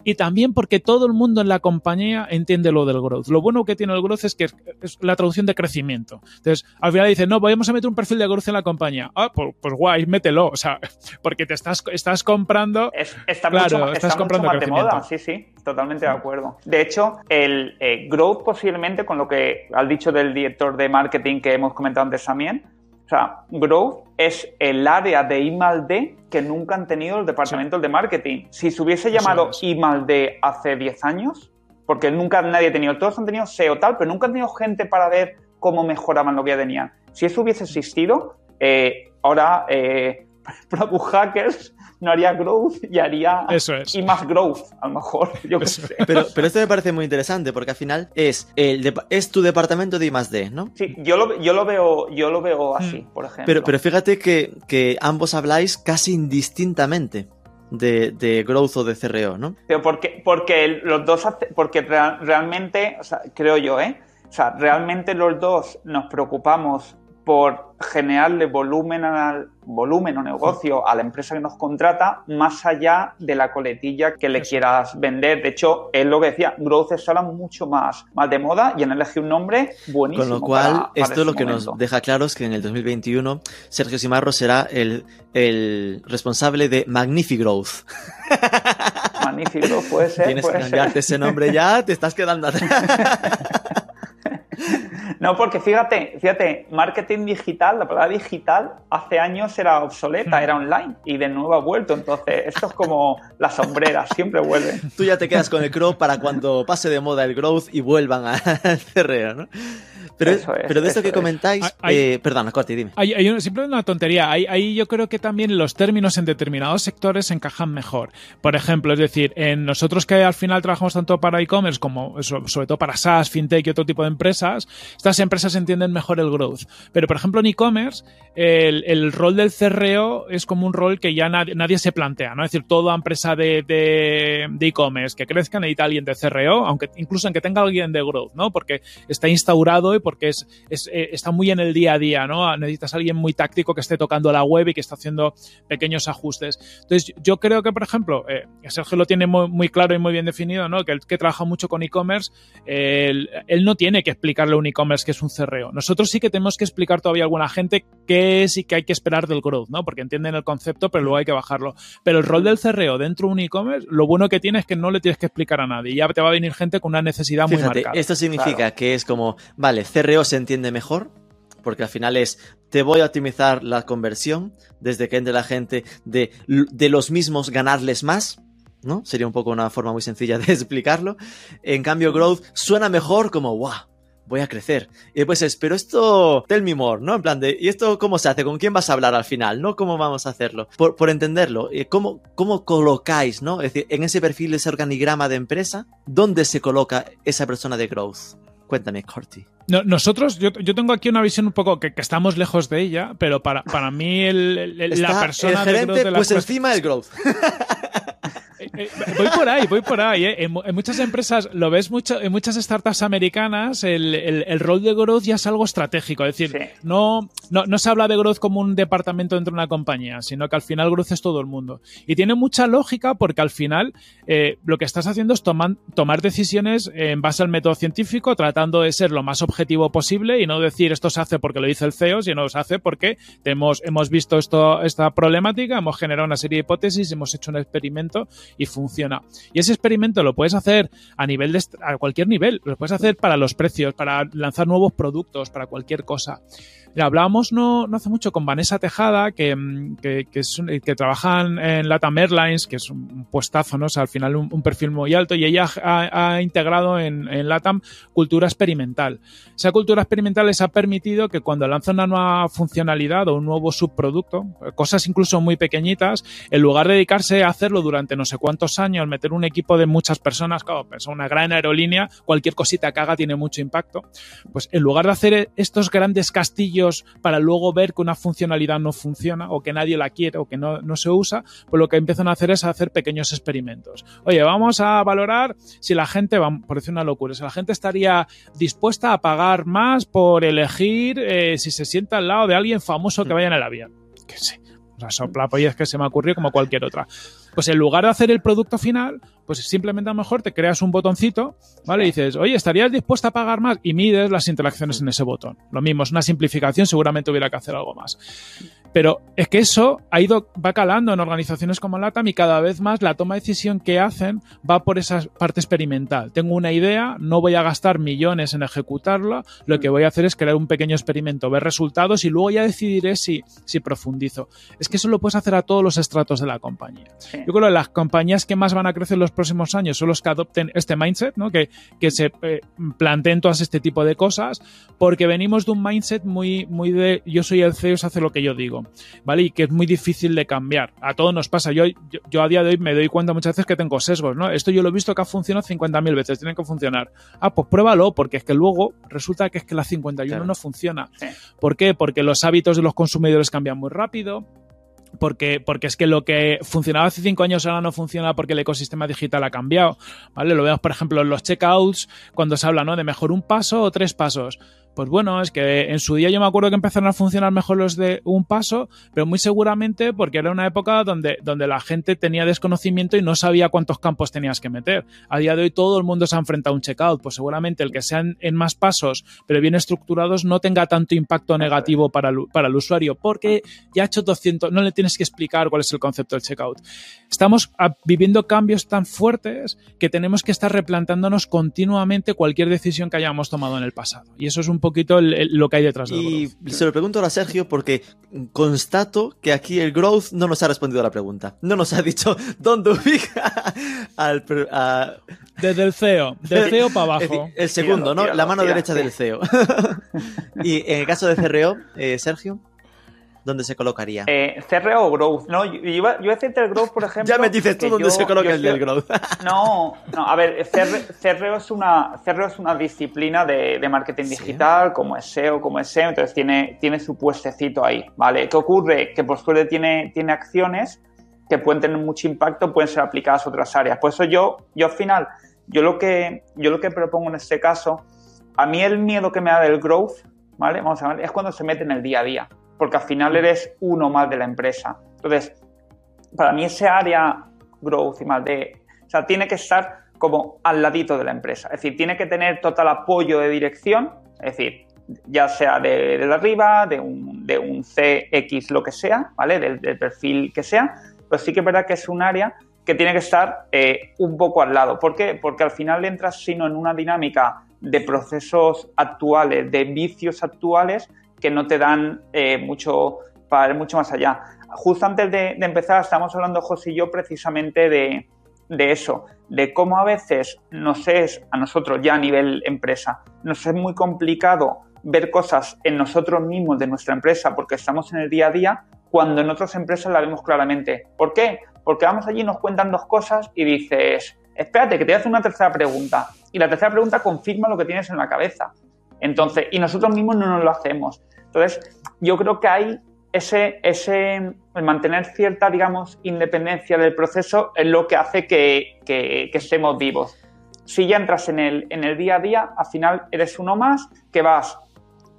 y también porque todo el mundo en la compañía entiende lo del growth. Lo bueno que tiene el growth es que es la traducción de crecimiento. Entonces, al final dice, no, vamos a meter un perfil de growth en la compañía. Ah, pues, pues guay, mételo. O sea, porque te estás, estás comprando. está mucho, estás comprando más de moda, sí, sí, totalmente de acuerdo. De hecho, el eh, growth posiblemente, con lo que has dicho del director de marketing que hemos comentado antes también, o sea, Growth es el área de I D que nunca han tenido el departamento de marketing. Si se hubiese llamado I D hace 10 años, porque nunca nadie ha tenido, todos han tenido SEO tal, pero nunca han tenido gente para ver cómo mejoraban lo que ya tenían. Si eso hubiese existido, eh, ahora eh, Product Hackers no haría growth y haría y más growth, a lo mejor. Yo Pero, pero esto me parece muy interesante porque al final es, el es tu departamento de I más D, ¿no? Sí, yo lo, yo lo veo, yo lo veo así, mm. por ejemplo. Pero, pero fíjate que, que ambos habláis casi indistintamente. De, de, growth o de CRO, ¿no? Pero porque, porque los dos, porque realmente, o sea, creo yo, ¿eh? O sea, realmente los dos nos preocupamos por generarle volumen al volumen o negocio a la empresa que nos contrata más allá de la coletilla que le quieras vender. De hecho, es lo que decía, Growth es ahora mucho más, más de moda y han elegido un nombre buenísimo. Con lo cual, esto lo que nos deja claro es que en el 2021 Sergio Simarro será el, el responsable de Growth. Magnific puede ser. Tienes que cambiarte ese nombre ya, te estás quedando atrás. No, porque fíjate, fíjate, marketing digital, la palabra digital hace años era obsoleta, hmm. era online y de nuevo ha vuelto. Entonces, esto es como las sombreras, siempre vuelven. Tú ya te quedas con el Crow para cuando pase de moda el growth y vuelvan al cerreo, ¿no? Pero, pero de esto que comentáis, eh, perdón, Corti, dime. Hay, siempre una tontería. Ahí, yo creo que también los términos en determinados sectores encajan mejor. Por ejemplo, es decir, en nosotros que al final trabajamos tanto para e-commerce como sobre todo para SaaS, fintech y otro tipo de empresas, estas empresas entienden mejor el growth. Pero, por ejemplo, en e-commerce, el, rol del CRO es como un rol que ya nadie, se plantea, ¿no? Es decir, toda empresa de e-commerce que crezca necesita alguien de CRO, aunque incluso en que tenga alguien de growth, ¿no? Porque está instaurado y porque es, eh, está muy en el día a día, ¿no? Necesitas alguien muy táctico que esté tocando la web y que esté haciendo pequeños ajustes. Entonces, yo creo que, por ejemplo, eh, Sergio lo tiene muy, claro y muy bien definido, ¿no? Que él que trabaja mucho con e-commerce, él, no tiene que explicarle a un e-commerce que es un CRO. Nosotros sí que tenemos que explicar todavía a alguna gente qué es y qué hay que esperar del growth, ¿no? Porque entienden el concepto, pero luego hay que bajarlo. Pero el rol del CRO dentro de un e-commerce, lo bueno que tiene es que no le tienes que explicar a nadie. Ya te va a venir gente con una necesidad muy marcada. Esto significa que es como, vale, CRO se entiende mejor, porque al final es, te voy a optimizar la conversión desde que entre la gente de, de los mismos ganarles más, ¿no? Sería un poco una forma muy sencilla de explicarlo. En cambio, growth suena mejor como, wow, voy a crecer. Y después es, pero esto, tell me more, ¿no? En plan de, ¿y esto cómo se hace? ¿Con quién vas a hablar al final? ¿No? ¿Cómo vamos a hacerlo? Por, por entenderlo, eh, ¿cómo, ¿cómo colocáis, ¿no? Es decir, en ese perfil, ese organigrama de empresa, ¿dónde se coloca esa persona de growth? Cuéntame, Corti. nosotros, yo, yo, tengo aquí una visión un poco que, estamos lejos de ella, pero para, para mí el, la persona el gerente, de pues encima del growth. Eh, eh, voy por ahí, voy por ahí. ¿eh? En, muchas empresas, lo ves mucho, en muchas startups americanas, el, el, rol de growth ya es algo estratégico. Es decir, no, no, no, se habla de growth como un departamento dentro de una compañía, sino que al final growth es todo el mundo. Y tiene mucha lógica porque al final lo que estás haciendo es tomar tomar decisiones en base al método científico, tratando de ser lo más objetivo posible y no decir esto se hace porque lo dice el CEO, sino se hace porque hemos, hemos visto esto, esta problemática, hemos generado una serie de hipótesis, hemos hecho un experimento y funciona. Y ese experimento lo puedes hacer a nivel de a cualquier nivel, lo puedes hacer para los precios, para lanzar nuevos productos, para cualquier cosa hablábamos no, no, hace mucho con Vanessa Tejada, que, mm, que, que, trabaja en Latam Airlines, que es un puestazo, ¿no? O al final un, perfil muy alto, y ella ha, integrado en, en, Latam cultura experimental. Esa cultura experimental les ha permitido que cuando lanzan una nueva funcionalidad o un nuevo subproducto, cosas incluso muy pequeñitas, en lugar de dedicarse a hacerlo durante no sé cuántos años, meter un equipo de muchas personas, claro, pues una gran aerolínea, cualquier cosita que haga tiene mucho impacto, pues en lugar de hacer estos grandes castillos ellos para luego ver que una funcionalidad no funciona o que nadie la quiere o que no, no se usa, pues lo que empiezan a hacer es hacer pequeños experimentos. Oye, vamos a valorar si la gente, por decir una locura, si la gente estaría dispuesta a pagar más por elegir eh, si se sienta al lado de alguien famoso que vaya en el avión. Que sé. O sea, sopla es que se me ocurrió como cualquier otra. Pues en lugar de hacer el producto final, pues simplemente a lo mejor te creas un botoncito, ¿vale? Y dices, oye, ¿estarías dispuesta a pagar más? Y mides las interacciones en ese botón. Lo mismo, es una simplificación, seguramente hubiera que hacer algo más. Pero es que eso ha ido, va calando en organizaciones como LATAM y cada vez más la toma de decisión que hacen va por esa parte experimental. Tengo una idea, no voy a gastar millones en ejecutarla, lo que voy a hacer es crear un pequeño experimento, ver resultados y luego ya decidiré si, si profundizo. Es que eso lo puedes hacer a todos los estratos de la compañía. Yo creo que las compañías que más van a crecer los próximos años son los que adopten este mindset, ¿no? que, que se eh, planteen todas este tipo de cosas, porque venimos de un mindset muy, muy de yo soy el CEO, se hace lo que yo digo. ¿vale? Y que es muy difícil de cambiar. A todos nos pasa. Yo, yo, a día de hoy me doy cuenta muchas veces que tengo sesgos, ¿no? Esto yo lo he visto que ha funcionado 50.000 veces, tiene que funcionar. Ah, pues pruébalo, porque es que luego resulta que es que la 51 no funciona. ¿Por qué? Porque los hábitos de los consumidores cambian muy rápido, porque, porque es que lo que funcionaba hace cinco años ahora no funciona porque el ecosistema digital ha cambiado, ¿vale? Lo vemos, por ejemplo, en los checkouts, cuando se habla, ¿no? De mejor un paso o tres pasos. Pues bueno, es que en su día yo me acuerdo que empezaron a funcionar mejor los de un paso, pero muy seguramente porque era una época donde, donde la gente tenía desconocimiento y no sabía cuántos campos tenías que meter. A día de hoy todo el mundo se ha enfrentado a un checkout, pues seguramente el que sean en más pasos, pero bien estructurados, no tenga tanto impacto negativo para el, para el usuario, porque ya ha hecho 200, no le tienes que explicar cuál es el concepto del checkout. Estamos viviendo cambios tan fuertes que tenemos que estar replantándonos continuamente cualquier decisión que hayamos tomado en el pasado. Y eso es un poquito lo que hay detrás de Y se lo pregunto a Sergio porque constato que aquí el growth no nos ha respondido a la pregunta. No nos ha dicho dónde ubica al... Desde el CEO, del CEO para abajo. el segundo, ¿no? la mano derecha del CEO. y en el caso de CRO, eh, Sergio. ¿Dónde se colocaría? Eh, CRO o Growth. No, yo, iba, yo a decirte el Growth, por ejemplo. ya me dices tú dónde se coloca el del Growth. no, no, a ver, CRO es una, CRO es una disciplina de, marketing digital, como es SEO, como es SEO, entonces tiene, tiene su puestecito ahí, ¿vale? ¿Qué ocurre? Que por suerte tiene, tiene acciones que pueden tener mucho impacto, pueden ser aplicadas a otras áreas. Por eso yo, yo al final, yo lo que, yo lo que propongo en este caso, a mí el miedo que me da del growth, ¿vale? Vamos a ver, es cuando se mete en el día a día porque al final eres uno más de la empresa. Entonces, para mí ese área growth y más de, o sea, tiene que estar como al ladito de la empresa. Es decir, tiene que tener total apoyo de dirección, es decir, ya sea de, arriba, de un, de un, CX, lo que sea, ¿vale? Del, perfil que sea, pero sí que es verdad que es un área que tiene que estar eh, un poco al lado. ¿Por qué? Porque al final entras sino en una dinámica de procesos actuales, de vicios actuales, que no te dan eh, mucho para ir mucho más allá. Justo antes de, empezar, estamos hablando José y yo precisamente de, eso, de cómo a veces nos es, a nosotros ya a nivel empresa, nos es muy complicado ver cosas en nosotros mismos de nuestra empresa porque estamos en el día a día, cuando en otras empresas la vemos claramente. ¿Por qué? Porque vamos allí, nos cuentan dos cosas y dices, espérate, que te hacer una tercera pregunta. Y la tercera pregunta confirma lo que tienes en la cabeza. Entonces, y nosotros mismos no nos lo hacemos. Entonces, yo creo que hay ese, ese el mantener cierta, digamos, independencia del proceso es lo que hace que, que, estemos vivos. Si ya entras en el, en el día a día, al final eres uno más que vas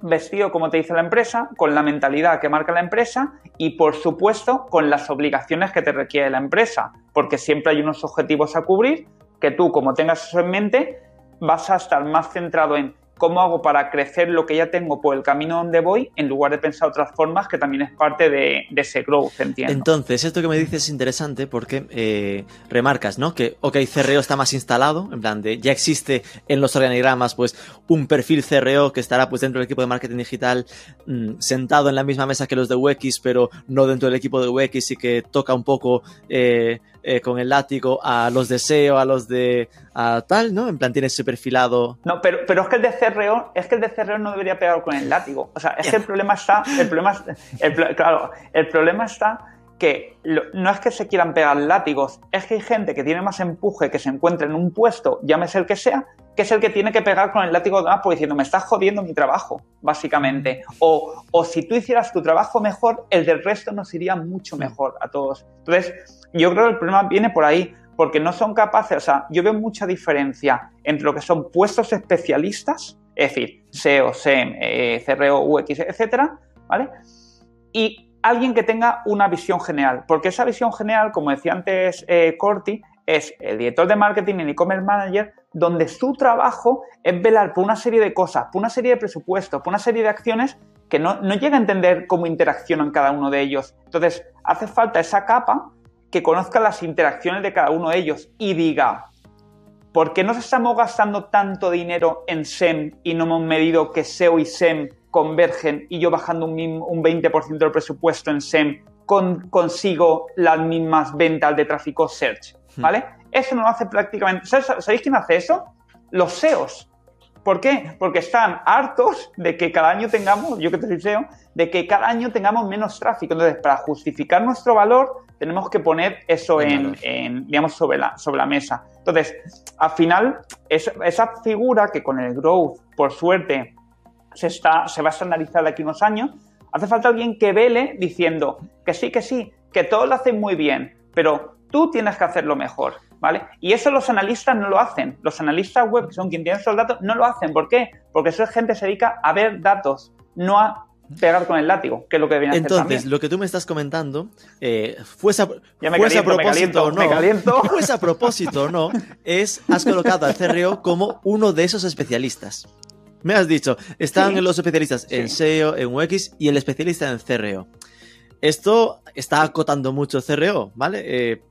vestido como te dice la empresa, con la mentalidad que marca la empresa y por supuesto con las obligaciones que te requiere la empresa, porque siempre hay unos objetivos a cubrir que tú como tengas eso en mente vas a estar más centrado en cómo hago para crecer lo que ya tengo por el camino donde voy, en lugar de pensar otras formas, que también es parte de, ese growth, entiendo. Entonces, esto que me dices es interesante porque eh, remarcas, ¿no? Que, ok, CRO está más instalado, en plan de, ya existe en los organigramas, pues, un perfil CRO que estará, pues, dentro del equipo de marketing digital, mm, sentado en la misma mesa que los de UX, pero no dentro del equipo de UX y que toca un poco eh, eh, con el látigo a los de SEO, a los de a tal, ¿no? En plan, tiene ese perfilado. No, pero, pero es que el de CRO, es que el de CRO no debería pegar con el látigo. O sea, es que el problema está, el problema, el, claro, el problema está que no es que se quieran pegar látigos, es que hay gente que tiene más empuje, que se encuentra en un puesto, llámese el que sea, que es el que tiene que pegar con el látigo de más porque diciendo, me estás jodiendo mi trabajo, básicamente. O, o si tú hicieras tu trabajo mejor, el del resto nos iría mucho mejor a todos. Entonces, yo creo que el problema viene por ahí, porque no son capaces, o sea, yo veo mucha diferencia entre lo que son puestos especialistas, es decir, SEO, SEM, eh, CRO, UX, etcétera, ¿vale? Y alguien que tenga una visión general, porque esa visión general, como decía antes eh, Corti, es el director de marketing, el e-commerce manager, donde su trabajo es velar por una serie de cosas, por una serie de presupuestos, por una serie de acciones que no, no llega a entender cómo interaccionan cada uno de ellos. Entonces, hace falta esa capa que conozca las interacciones de cada uno de ellos y diga, ¿por qué nos estamos gastando tanto dinero en SEM y no hemos medido que SEO y SEM convergen y yo bajando un, un 20% del presupuesto en SEM consigo las mismas ventas de tráfico search, hmm. ¿vale? Eso no lo hace prácticamente... ¿Sabéis quién hace eso? Los SEOs. ¿Por qué? Porque están hartos de que cada año tengamos, yo que te soy SEO, de que cada año tengamos menos tráfico. Entonces, para justificar nuestro valor, tenemos que poner eso en, digamos, sobre la, sobre la mesa. Entonces, al final, esa figura que con el growth, por suerte, se, está, se va a estandarizar de aquí unos años, hace falta alguien que vele diciendo que sí, que sí, que todos lo hacen muy bien, pero tú tienes que hacerlo mejor, ¿vale? Y eso los analistas no lo hacen. Los analistas web, que son quienes tienen esos datos, no lo hacen. ¿Por qué? Porque esa gente se dedica a ver datos, no a pegar con el látigo, que es lo que debían Entonces, hacer lo que tú me estás comentando, eh, fuese, a, propósito o no, fuese a propósito o no, es, has colocado al CRO como uno de esos especialistas. Me has dicho, están los especialistas en SEO, en UX y el especialista en CRO. Esto está acotando mucho CRO, ¿vale? Eh,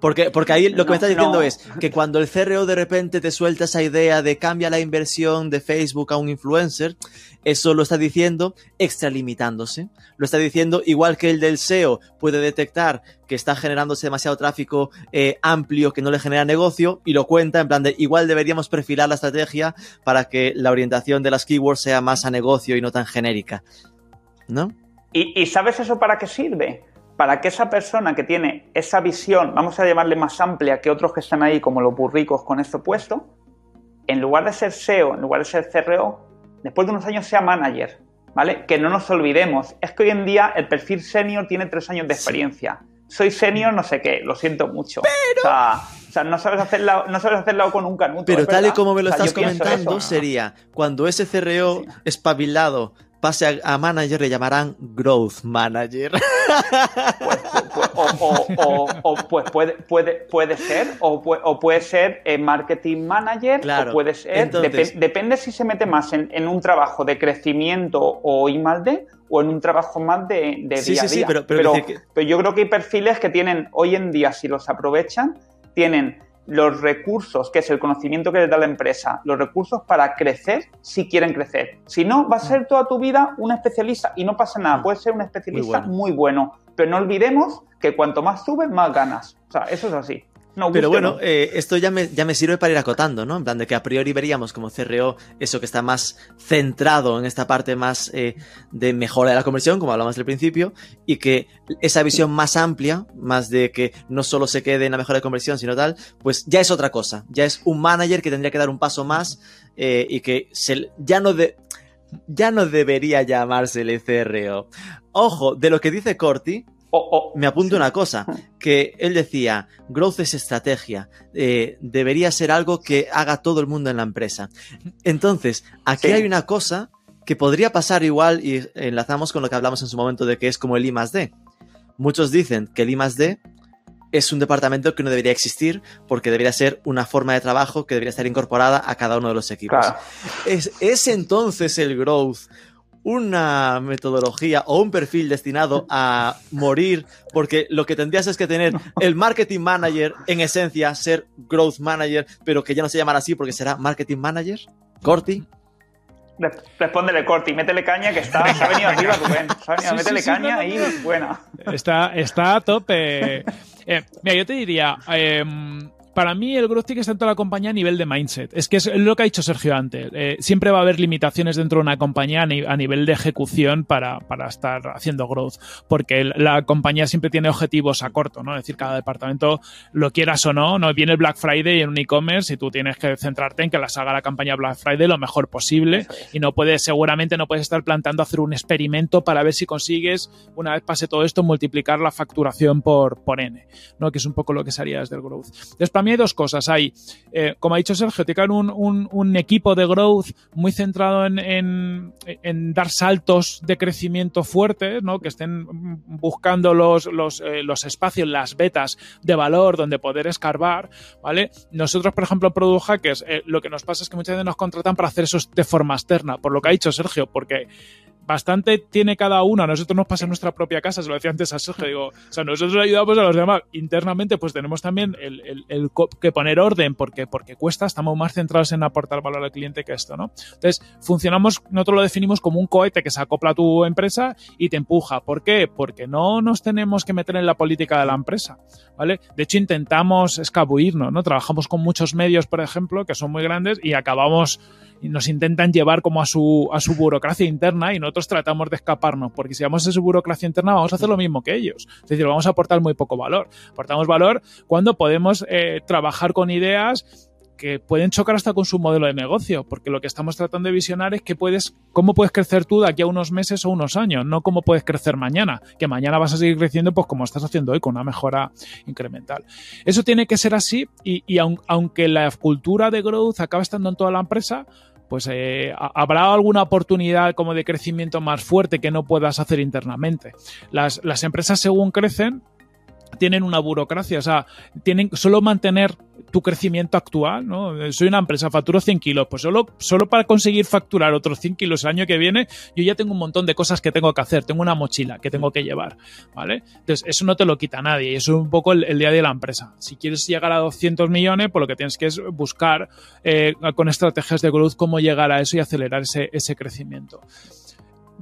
porque, porque ahí lo que me estás diciendo es que cuando el CRO de repente te suelta esa idea de cambia la inversión de Facebook a un influencer, eso lo está diciendo extralimitándose. Lo está diciendo igual que el del SEO puede detectar que está generándose demasiado tráfico eh, amplio que no le genera negocio y lo cuenta en plan de igual deberíamos perfilar la estrategia para que la orientación de las keywords sea más a negocio y no tan genérica. ¿No? ¿Y, y sabes eso para qué sirve? Para que esa persona que tiene esa visión, vamos a llamarle más amplia que otros que están ahí como los burricos con este puesto, en lugar de ser SEO, en lugar de ser CRO, después de unos años sea manager, ¿vale? Que no nos olvidemos, es que hoy en día el perfil senior tiene tres años de experiencia. Soy senior no sé qué, lo siento mucho. Pero... O sea, no sabes hacerlo, no sabes con un canuto. Pero tal y como me lo estás comentando, sería cuando ese CRO espabilado pase a, manager, le llamarán growth manager. Pues, pues, o, pues puede, puede, puede ser, o, puede ser eh, marketing manager, o puede ser, depende si se mete más en, un trabajo de crecimiento o I o en un trabajo más de, de día a día. pero, pero, pero yo creo que hay perfiles que tienen hoy en día, si los aprovechan, tienen los recursos, que es el conocimiento que les da la empresa, los recursos para crecer si quieren crecer. Si no, va a ser toda tu vida un especialista y no pasa nada, mm. puede ser un especialista muy bueno, pero no olvidemos que cuanto más subes, más ganas. O sea, eso es así. Pero bueno, eh, esto ya me, ya me sirve para ir acotando, ¿no? En plan de que a priori veríamos como CRO eso que está más centrado en esta parte más eh, de mejora de la conversión, como hablamos al principio, y que esa visión más amplia, más de que no solo se quede en la mejora de conversión, sino tal, pues ya es otra cosa. Ya es un manager que tendría que dar un paso más eh, y que se, ya no de, ya no debería llamársele CRO. Ojo, de lo que dice Corti, me apunto una cosa, que él decía, growth es estrategia, eh, debería ser algo que haga todo el mundo en la empresa. Entonces, aquí hay una cosa que podría pasar igual y enlazamos con lo que hablamos en su momento de que es como el I D. Muchos dicen que el I D es un departamento que no debería existir porque debería ser una forma de trabajo que debería estar incorporada a cada uno de los equipos. ¿Es, ¿Es entonces el growth una metodología o un perfil destinado a morir, porque lo que tendrías es que tener el marketing manager, en esencia, ser growth manager, pero que ya no se llamará así porque será marketing manager. Corti. Respóndele, Corti, métele caña que está, se ha venido arriba, Rubén. Se ha venido, métele caña y buena. Está, está a tope. Eh, mira, yo te diría, em, para mí el growth tiene que estar en toda la compañía a nivel de mindset. Es que es lo que ha dicho Sergio antes. Eh, siempre va a haber limitaciones dentro de una compañía a nivel de ejecución para, para estar haciendo growth, porque la compañía siempre tiene objetivos a corto, ¿no? Es decir, cada departamento, lo quieras o no, no viene el Black Friday en un e-commerce y tú tienes que centrarte en que las haga la campaña Black Friday lo mejor posible y no puedes, seguramente no puedes estar planteando hacer un experimento para ver si consigues, una vez pase todo esto, multiplicar la facturación por, por N, ¿no? Que es un poco lo que se haría desde el growth. Entonces, para mí hay dos cosas. Hay, eh, como ha dicho Sergio, te un, un, un, equipo de growth muy centrado en, en, dar saltos de crecimiento fuertes, ¿no? Que estén buscando los, los, eh, los espacios, las betas de valor donde poder escarbar, ¿vale? Nosotros, por ejemplo, en Product Hackers, eh, lo que nos pasa es que muchas veces nos contratan para hacer eso de forma externa, por lo que ha dicho Sergio, porque bastante tiene cada uno. A nosotros nos pasa en nuestra propia casa, se lo decía antes a Sergio, digo, o sea, nosotros ayudamos a los demás. Internamente, pues tenemos también el, el, que poner orden porque, porque cuesta, estamos más centrados en aportar valor al cliente que esto, ¿no? Entonces, funcionamos, nosotros lo definimos como un cohete que se acopla a tu empresa y te empuja. ¿Por qué? Porque no nos tenemos que meter en la política de la empresa, ¿vale? De hecho, intentamos escabuirnos, ¿no? Trabajamos con muchos medios, por ejemplo, que son muy grandes y acabamos nos intentan llevar como a su, a su burocracia interna y nosotros tratamos de escaparnos, porque si vamos a su burocracia interna vamos a hacer lo mismo que ellos. Es decir, vamos a aportar muy poco valor. Aportamos valor cuando podemos eh, trabajar con ideas que pueden chocar hasta con su modelo de negocio, porque lo que estamos tratando de visionar es que puedes, cómo puedes crecer tú de aquí a unos meses o unos años, no cómo puedes crecer mañana, que mañana vas a seguir creciendo pues como estás haciendo hoy, con una mejora incremental. Eso tiene que ser así y, y aunque la cultura de growth acaba estando en toda la empresa, pues eh, habrá alguna oportunidad como de crecimiento más fuerte que no puedas hacer internamente. Las, las empresas según crecen tienen una burocracia, o sea, tienen solo mantener tu crecimiento actual, ¿no? Soy una empresa, facturo 100 kilos, pues solo, solo para conseguir facturar otros 100 kilos el año que viene, yo ya tengo un montón de cosas que tengo que hacer, tengo una mochila que tengo que llevar, ¿vale? Entonces, eso no te lo quita nadie y eso es un poco el, día de la empresa. Si quieres llegar a 200 millones, pues lo que tienes que es buscar eh, con estrategias de growth cómo llegar a eso y acelerar ese, ese crecimiento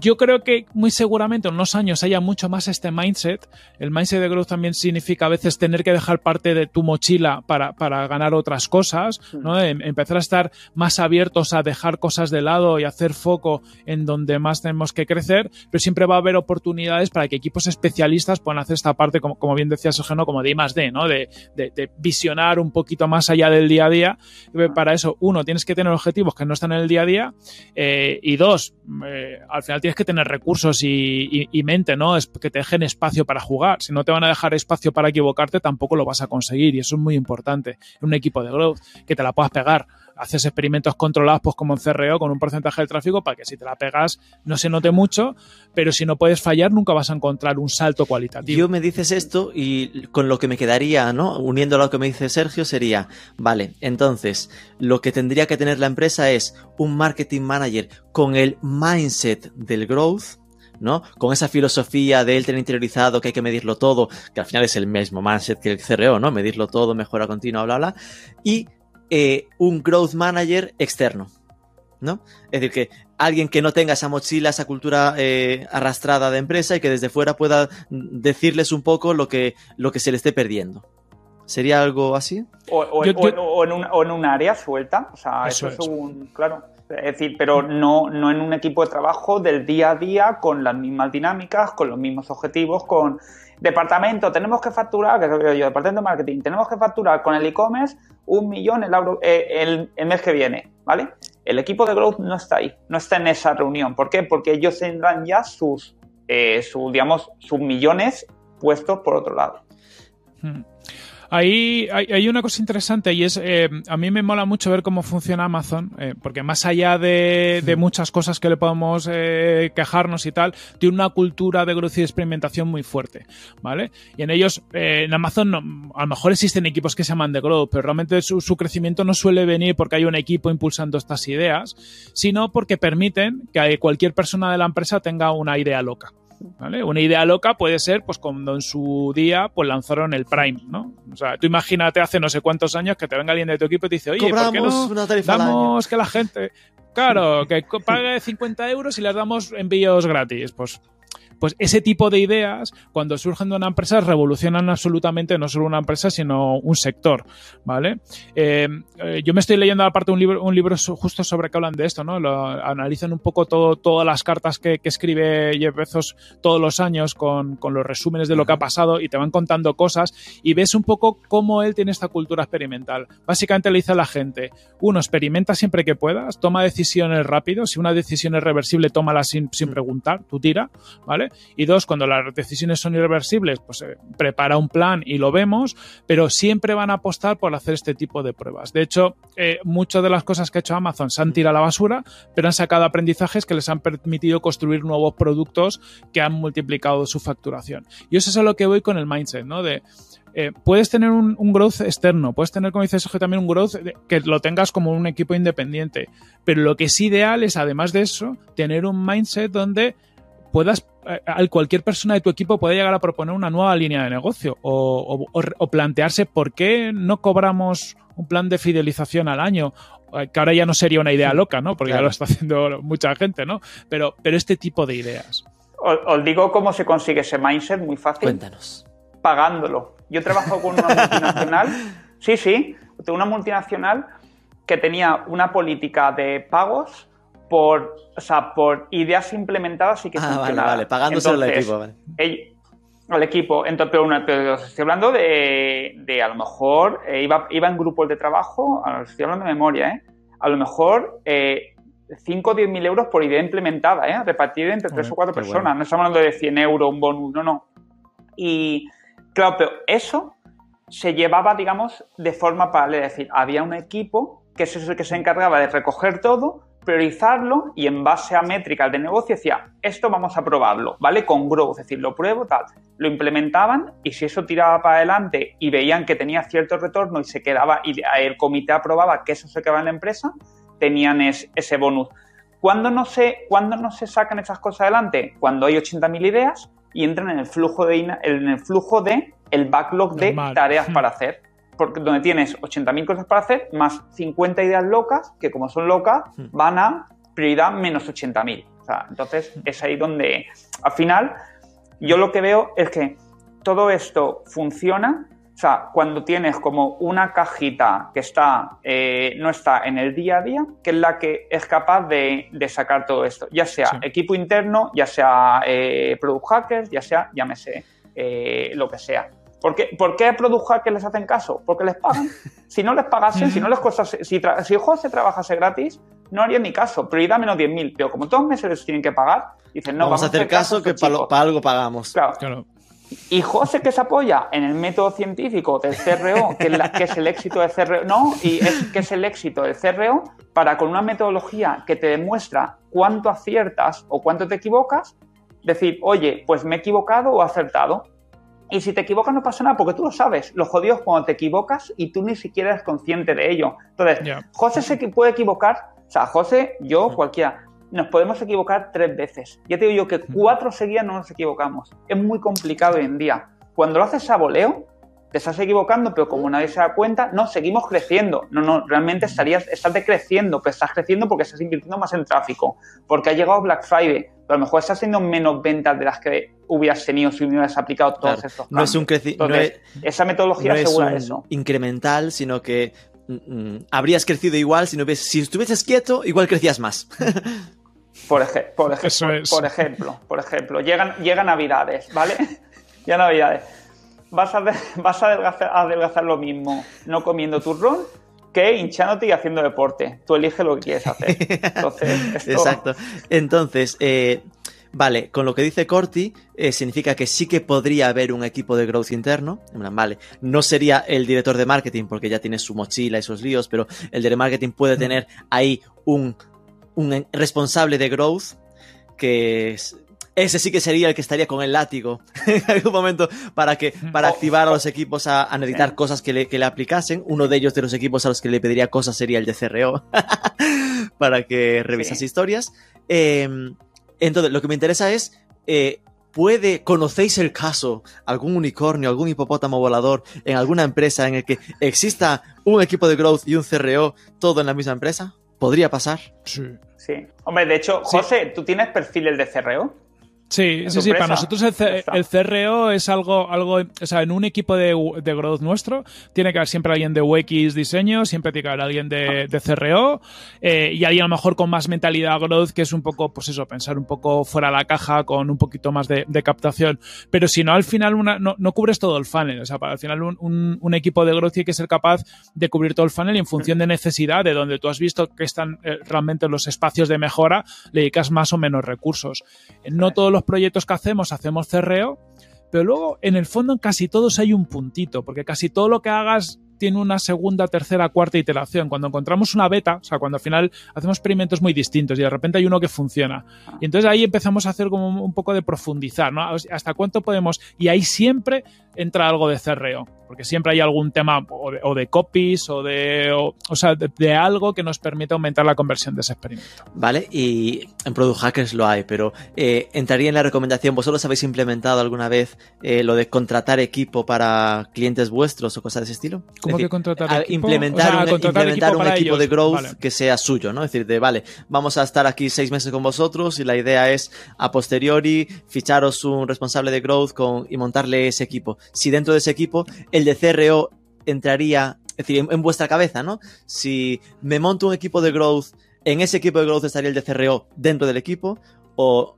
yo creo que muy seguramente en unos años haya mucho más este mindset. El mindset de growth también significa a veces tener que dejar parte de tu mochila para, para ganar otras cosas, ¿no? Em, empezar a estar más abiertos a dejar cosas de lado y hacer foco en donde más tenemos que crecer, pero siempre va a haber oportunidades para que equipos especialistas puedan hacer esta parte, como, como bien decía Sergio, como de I más D, ¿no? De, de, visionar un poquito más allá del día a día. Para eso, uno, tienes que tener objetivos que no están en el día a día, eh, y dos, eh, al final tienes que tener recursos y, mente, ¿no? Es que te dejen espacio para jugar. Si no te van a dejar espacio para equivocarte, tampoco lo vas a conseguir. Y eso es muy importante un equipo de growth, que te la puedas pegar haces experimentos controlados pues como en CRO con un porcentaje del tráfico para que si te la pegas no se note mucho, pero si no puedes fallar nunca vas a encontrar un salto cualitativo. Yo me dices esto y con lo que me quedaría, ¿no? Uniendo a lo que me dice Sergio sería, vale, entonces lo que tendría que tener la empresa es un marketing manager con el mindset del growth, ¿no? Con esa filosofía de él tener interiorizado que hay que medirlo todo, que al final es el mismo mindset que el CRO, ¿no? Medirlo todo, mejora continua, bla, bla. Y eh, un growth manager externo. ¿No? Es decir, que alguien que no tenga esa mochila, esa cultura eh, arrastrada de empresa y que desde fuera pueda decirles un poco lo que, lo que se le esté perdiendo. ¿Sería algo así? O, en, un, área suelta. O sea, eso, es un. Claro. Es decir, pero no, no en un equipo de trabajo del día a día con las mismas dinámicas, con los mismos objetivos, con departamento, tenemos que facturar, que yo, departamento de marketing, tenemos que facturar con el e-commerce un millón el, eh, el, mes que viene, ¿vale? El equipo de growth no está ahí, no está en esa reunión. ¿Por qué? Porque ellos tendrán ya sus, eh, digamos, sus millones puestos por otro lado. Hmm. Ahí hay, una cosa interesante y es, eh, a mí me mola mucho ver cómo funciona Amazon, eh, porque más allá de, muchas cosas que le podemos eh, quejarnos y tal, tiene una cultura de growth y de experimentación muy fuerte, ¿vale? Y en ellos, en Amazon, a lo mejor existen equipos que se llaman de growth, pero realmente su, su crecimiento no suele venir porque hay un equipo impulsando estas ideas, sino porque permiten que cualquier persona de la empresa tenga una idea loca. Una idea loca puede ser, pues, cuando en su día, pues, lanzaron el Prime, ¿no? O sea, tú imagínate hace no sé cuántos años que te venga alguien de tu equipo y te dice, oye, ¿por qué no damos que la gente, claro, que pague 50 euros y les damos envíos gratis? Pues, Pues ese tipo de ideas, cuando surgen de una empresa, revolucionan absolutamente no solo una empresa, sino un sector, ¿vale? Eh, eh, yo me estoy leyendo aparte un libro, un libro justo sobre que hablan de esto, ¿no? Lo, analizan un poco todo, todas las cartas que, que, escribe Jeff Bezos todos los años con, con los resúmenes de lo que ha pasado y te van contando cosas y ves un poco cómo él tiene esta cultura experimental. Básicamente le dice a la gente, uno, experimenta siempre que puedas, toma decisiones rápido, si una decisión es reversible, tómala sin, sin preguntar, tú tira, ¿vale? Y dos, cuando las decisiones son irreversibles, pues eh, prepara un plan y lo vemos, pero siempre van a apostar por hacer este tipo de pruebas. De hecho, eh, muchas de las cosas que ha hecho Amazon se han tirado a la basura, pero han sacado aprendizajes que les han permitido construir nuevos productos que han multiplicado su facturación. Y eso es a lo que voy con el mindset, ¿no? De eh, puedes tener un, growth externo, puedes tener, como dice Sergio, también un growth que lo tengas como un equipo independiente. Pero lo que es ideal es, además de eso, tener un mindset donde puedas, eh, cualquier persona de tu equipo puede llegar a proponer una nueva línea de negocio o, plantearse por qué no cobramos un plan de fidelización al año eh, que ahora ya no sería una idea loca, ¿no? Porque ya lo está haciendo mucha gente, ¿no? Pero, pero este tipo de ideas. os, digo cómo se consigue ese mindset muy fácil. Cuéntanos. Pagándolo. Yo trabajo con una multinacional, sí, sí, tengo una multinacional que tenía una política de pagos por, o sea, por ideas implementadas y que ah, Vale, vale, pagándose al equipo, vale. al equipo. Entonces, pero, una, pero, estoy hablando de, de a lo mejor, eh, iba, iba, en grupos de trabajo, estoy hablando de memoria, ¿eh? A lo mejor eh, 5 o 10 mil euros por idea implementada, ¿eh? Repartida entre tres o cuatro personas. No estamos hablando de 100 euros, un bonus, no, no. Y, Claro, pero eso se llevaba, digamos, de forma paralela. Es decir, había un equipo que es el que se encargaba de recoger todo, priorizarlo y en base a métricas de negocio decía, esto vamos a probarlo, ¿vale? Con growth, es decir, lo pruebo, tal. Lo implementaban y si eso tiraba para adelante y veían que tenía cierto retorno y se quedaba, y el comité aprobaba que eso se quedaba en la empresa, tenían ese bonus. ¿Cuándo no, se, ¿Cuándo no se sacan esas cosas adelante? Cuando hay 80.000 ideas y entran en el flujo de, en el, flujo de el backlog de tareas para hacer. Porque donde tienes 80.000 cosas para hacer, más 50 ideas locas, que como son locas, van a prioridad menos 80.000. O sea, entonces es ahí donde, al final, yo lo que veo es que todo esto funciona. O sea, cuando tienes como una cajita que está, eh, no está en el día a día, que es la que es capaz de, sacar todo esto, ya sea equipo interno, ya sea eh, product hackers, ya sea, llámese, eh, lo que sea. ¿Por qué, ¿Por qué a product hackers les hacen caso? Porque les pagan. Si no les pagasen, si no les costase, si, se trabajase gratis, no haría ni caso, prioridad menos 10.000. Pero como todos los meses les tienen que pagar, dicen, no, vamos, a hacer caso, que para algo pagamos. claro. Y José que se apoya en el método científico del CRO, que es, el éxito del CRO, no, y es que es el éxito del CRO, para con una metodología que te demuestra cuánto aciertas o cuánto te equivocas, decir, oye, pues me he equivocado o he acertado. Y si te equivocas no pasa nada, porque tú lo sabes. Lo jodido es cuando te equivocas y tú ni siquiera eres consciente de ello. Entonces, José se puede equivocar, o sea, José, yo, cualquiera, nos podemos equivocar tres veces. Ya te digo yo que cuatro seguidas no nos equivocamos. Es muy complicado hoy en día. Cuando lo haces a voleo, te estás equivocando, pero como nadie se da cuenta, no, seguimos creciendo. No, no, realmente estarías, estás decreciendo, pero estás creciendo porque estás invirtiendo más en tráfico, porque ha llegado Black Friday, pero a lo mejor estás haciendo menos ventas de las que hubieras tenido si hubieras aplicado todos estos cambios. No es un crecimiento. esa metodología no asegura es eso. Incremental, sino que mm, mm, habrías crecido igual si no ves, si estuvieses quieto, igual crecías más. Por, por, por, ejemplo, por ejemplo, llegan, llegan Navidades, ¿vale? llegan Navidades. Vas a, vas a adelgazar, lo mismo no comiendo turrón que hinchándote y haciendo deporte. Tú eliges lo que quieres hacer. Entonces, Exacto. Entonces, eh, vale, con lo que dice Corti, eh, significa que sí que podría haber un equipo de growth interno. Vale, no sería el director de marketing porque ya tiene su mochila y sus líos, pero el de marketing puede tener ahí un un responsable de growth que ese sí que sería el que estaría con el látigo en algún momento para que para activar a los equipos a, necesitar cosas que le, que le, aplicasen. Uno de ellos de los equipos a los que le pediría cosas sería el de CRO para que revisase historias. Em, entonces, lo que me interesa es eh, ¿Puede, conocéis el caso, algún unicornio, algún hipopótamo volador en alguna empresa en el que exista un equipo de growth y un CRO todo en la misma empresa? ¿Podría pasar? Sí. Sí. Hombre, de hecho, José, ¿tú tienes perfiles de CRO? Sí, sí, sí. Para nosotros el, CRO es algo, algo, o sea, en un equipo de, growth nuestro tiene que haber siempre alguien de UX diseño, siempre tiene que haber alguien de, CRO eh, y alguien a lo mejor con más mentalidad growth, que es un poco, pues eso, pensar un poco fuera de la caja con un poquito más de, captación. Pero si no, al final una, no, no, cubres todo el funnel. O sea, para al final un, un, equipo de growth tiene que ser capaz de cubrir todo el funnel y en función de necesidad, de donde tú has visto que están eh, realmente los espacios de mejora, le dedicas más o menos recursos. No todos los proyectos que hacemos hacemos cerreo, pero luego en el fondo en casi todos hay un puntito, porque casi todo lo que hagas tiene una segunda, tercera, cuarta iteración. Cuando encontramos una beta, o sea, cuando al final hacemos experimentos muy distintos y de repente hay uno que funciona. Y entonces ahí empezamos a hacer como un poco de profundizar, ¿no? ¿Hasta cuánto podemos? Y ahí siempre entra algo de cerreo porque siempre hay algún tema o de, copies o de, o, sea, de, algo que nos permite aumentar la conversión de ese experimento. Vale, y en Product Hackers lo hay, pero eh, entraría en la recomendación, ¿vosotros habéis implementado alguna vez eh, lo de contratar equipo para clientes vuestros o cosas de ese estilo? ¿Cómo que contratar equipo? Implementar, un, equipo, de growth que sea suyo, ¿no? Es decir, de, vale, vamos a estar aquí seis meses con vosotros y la idea es a posteriori ficharos un responsable de growth con, y montarle ese equipo. Si dentro de ese equipo el de CRO entraría, es decir, en, vuestra cabeza, ¿no? Si me monto un equipo de growth, en ese equipo de growth estaría el de CRO dentro del equipo, o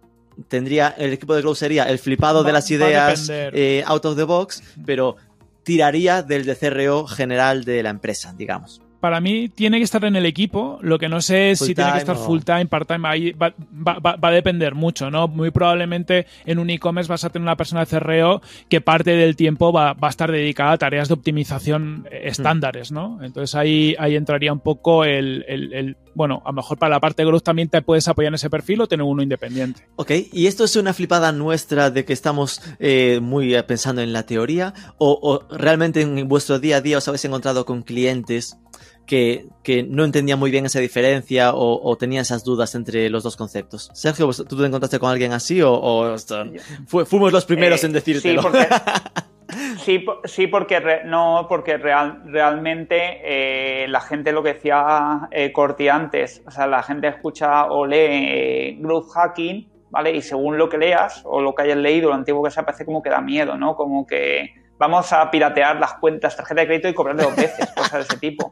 tendría, el equipo de growth sería el flipado de las ideas eh, out of the box, pero tiraría del de CRO general de la empresa, digamos para mí tiene que estar en el equipo. Lo que no sé es si tiene que estar full time, part time. Ahí va, a depender mucho, ¿no? Muy probablemente en un e-commerce vas a tener una persona de CRO que parte del tiempo va, a estar dedicada a tareas de optimización estándares, ¿no? Entonces ahí, ahí entraría un poco el, Bueno, a lo mejor para la parte de growth también te puedes apoyar en ese perfil o tener uno independiente. Ok, ¿y esto es una flipada nuestra de que estamos eh, muy eh, pensando en la teoría? ¿O, ¿O realmente en vuestro día a día os habéis encontrado con clientes? Que, no entendía muy bien esa diferencia o, tenía esas dudas entre los dos conceptos. Sergio, ¿tú te encontraste con alguien así o, fuimos los primeros eh, en decírtelo? Sí, porque, sí, porque no, porque real, realmente eh, la gente lo que decía eh, Corti antes, o sea, la gente escucha o lee growth hacking, ¿vale? Y según lo que leas o lo que hayas leído, lo antiguo que sea, parece como que da miedo, ¿no? Como que vamos a piratear las cuentas tarjeta de crédito y cobrarle dos veces, cosas de ese tipo.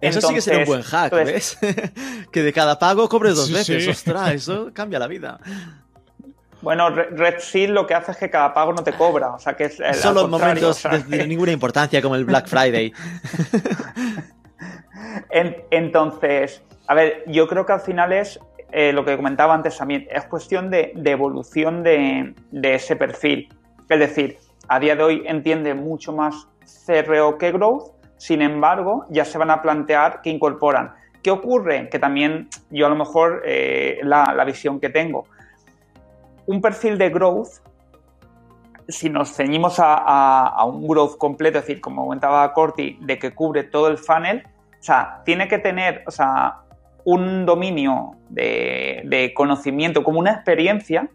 eso sí que sería un buen hack, ¿ves? que de cada pago cobres dos veces, ostras, eso cambia la vida. Bueno, Red Seal lo que hace es que cada pago no te cobra, o sea que es... Son los momentos de, ninguna importancia como el Black Friday. entonces, a ver, yo creo que al final es eh, lo que comentaba antes también, es cuestión de, evolución de, de ese perfil. Es decir, a día de hoy entiende mucho más CRO que Growth, sin embargo, ya se van a plantear que incorporan. ¿Qué ocurre? Que también yo a lo mejor eh, la, visión que tengo. Un perfil de growth, si nos ceñimos a, un growth completo, es decir, como comentaba Corti, de que cubre todo el funnel, o sea, tiene que tener, o sea, un dominio de, conocimiento, como una experiencia,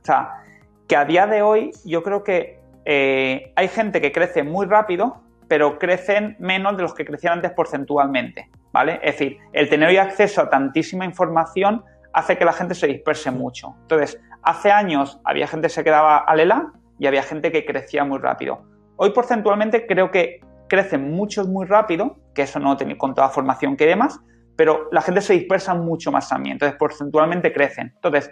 o sea, que a día de hoy yo creo que eh, hay gente que crece muy rápido, pero crecen menos de los que crecían antes porcentualmente, ¿vale? Es decir, el tener hoy acceso a tantísima información hace que la gente se disperse mucho. Entonces, hace años había gente que se quedaba al ELA y había gente que crecía muy rápido. Hoy porcentualmente creo que crecen muchos muy rápido, que eso no tiene con toda formación que demás, pero la gente se dispersa mucho más también. Entonces, porcentualmente crecen. Entonces,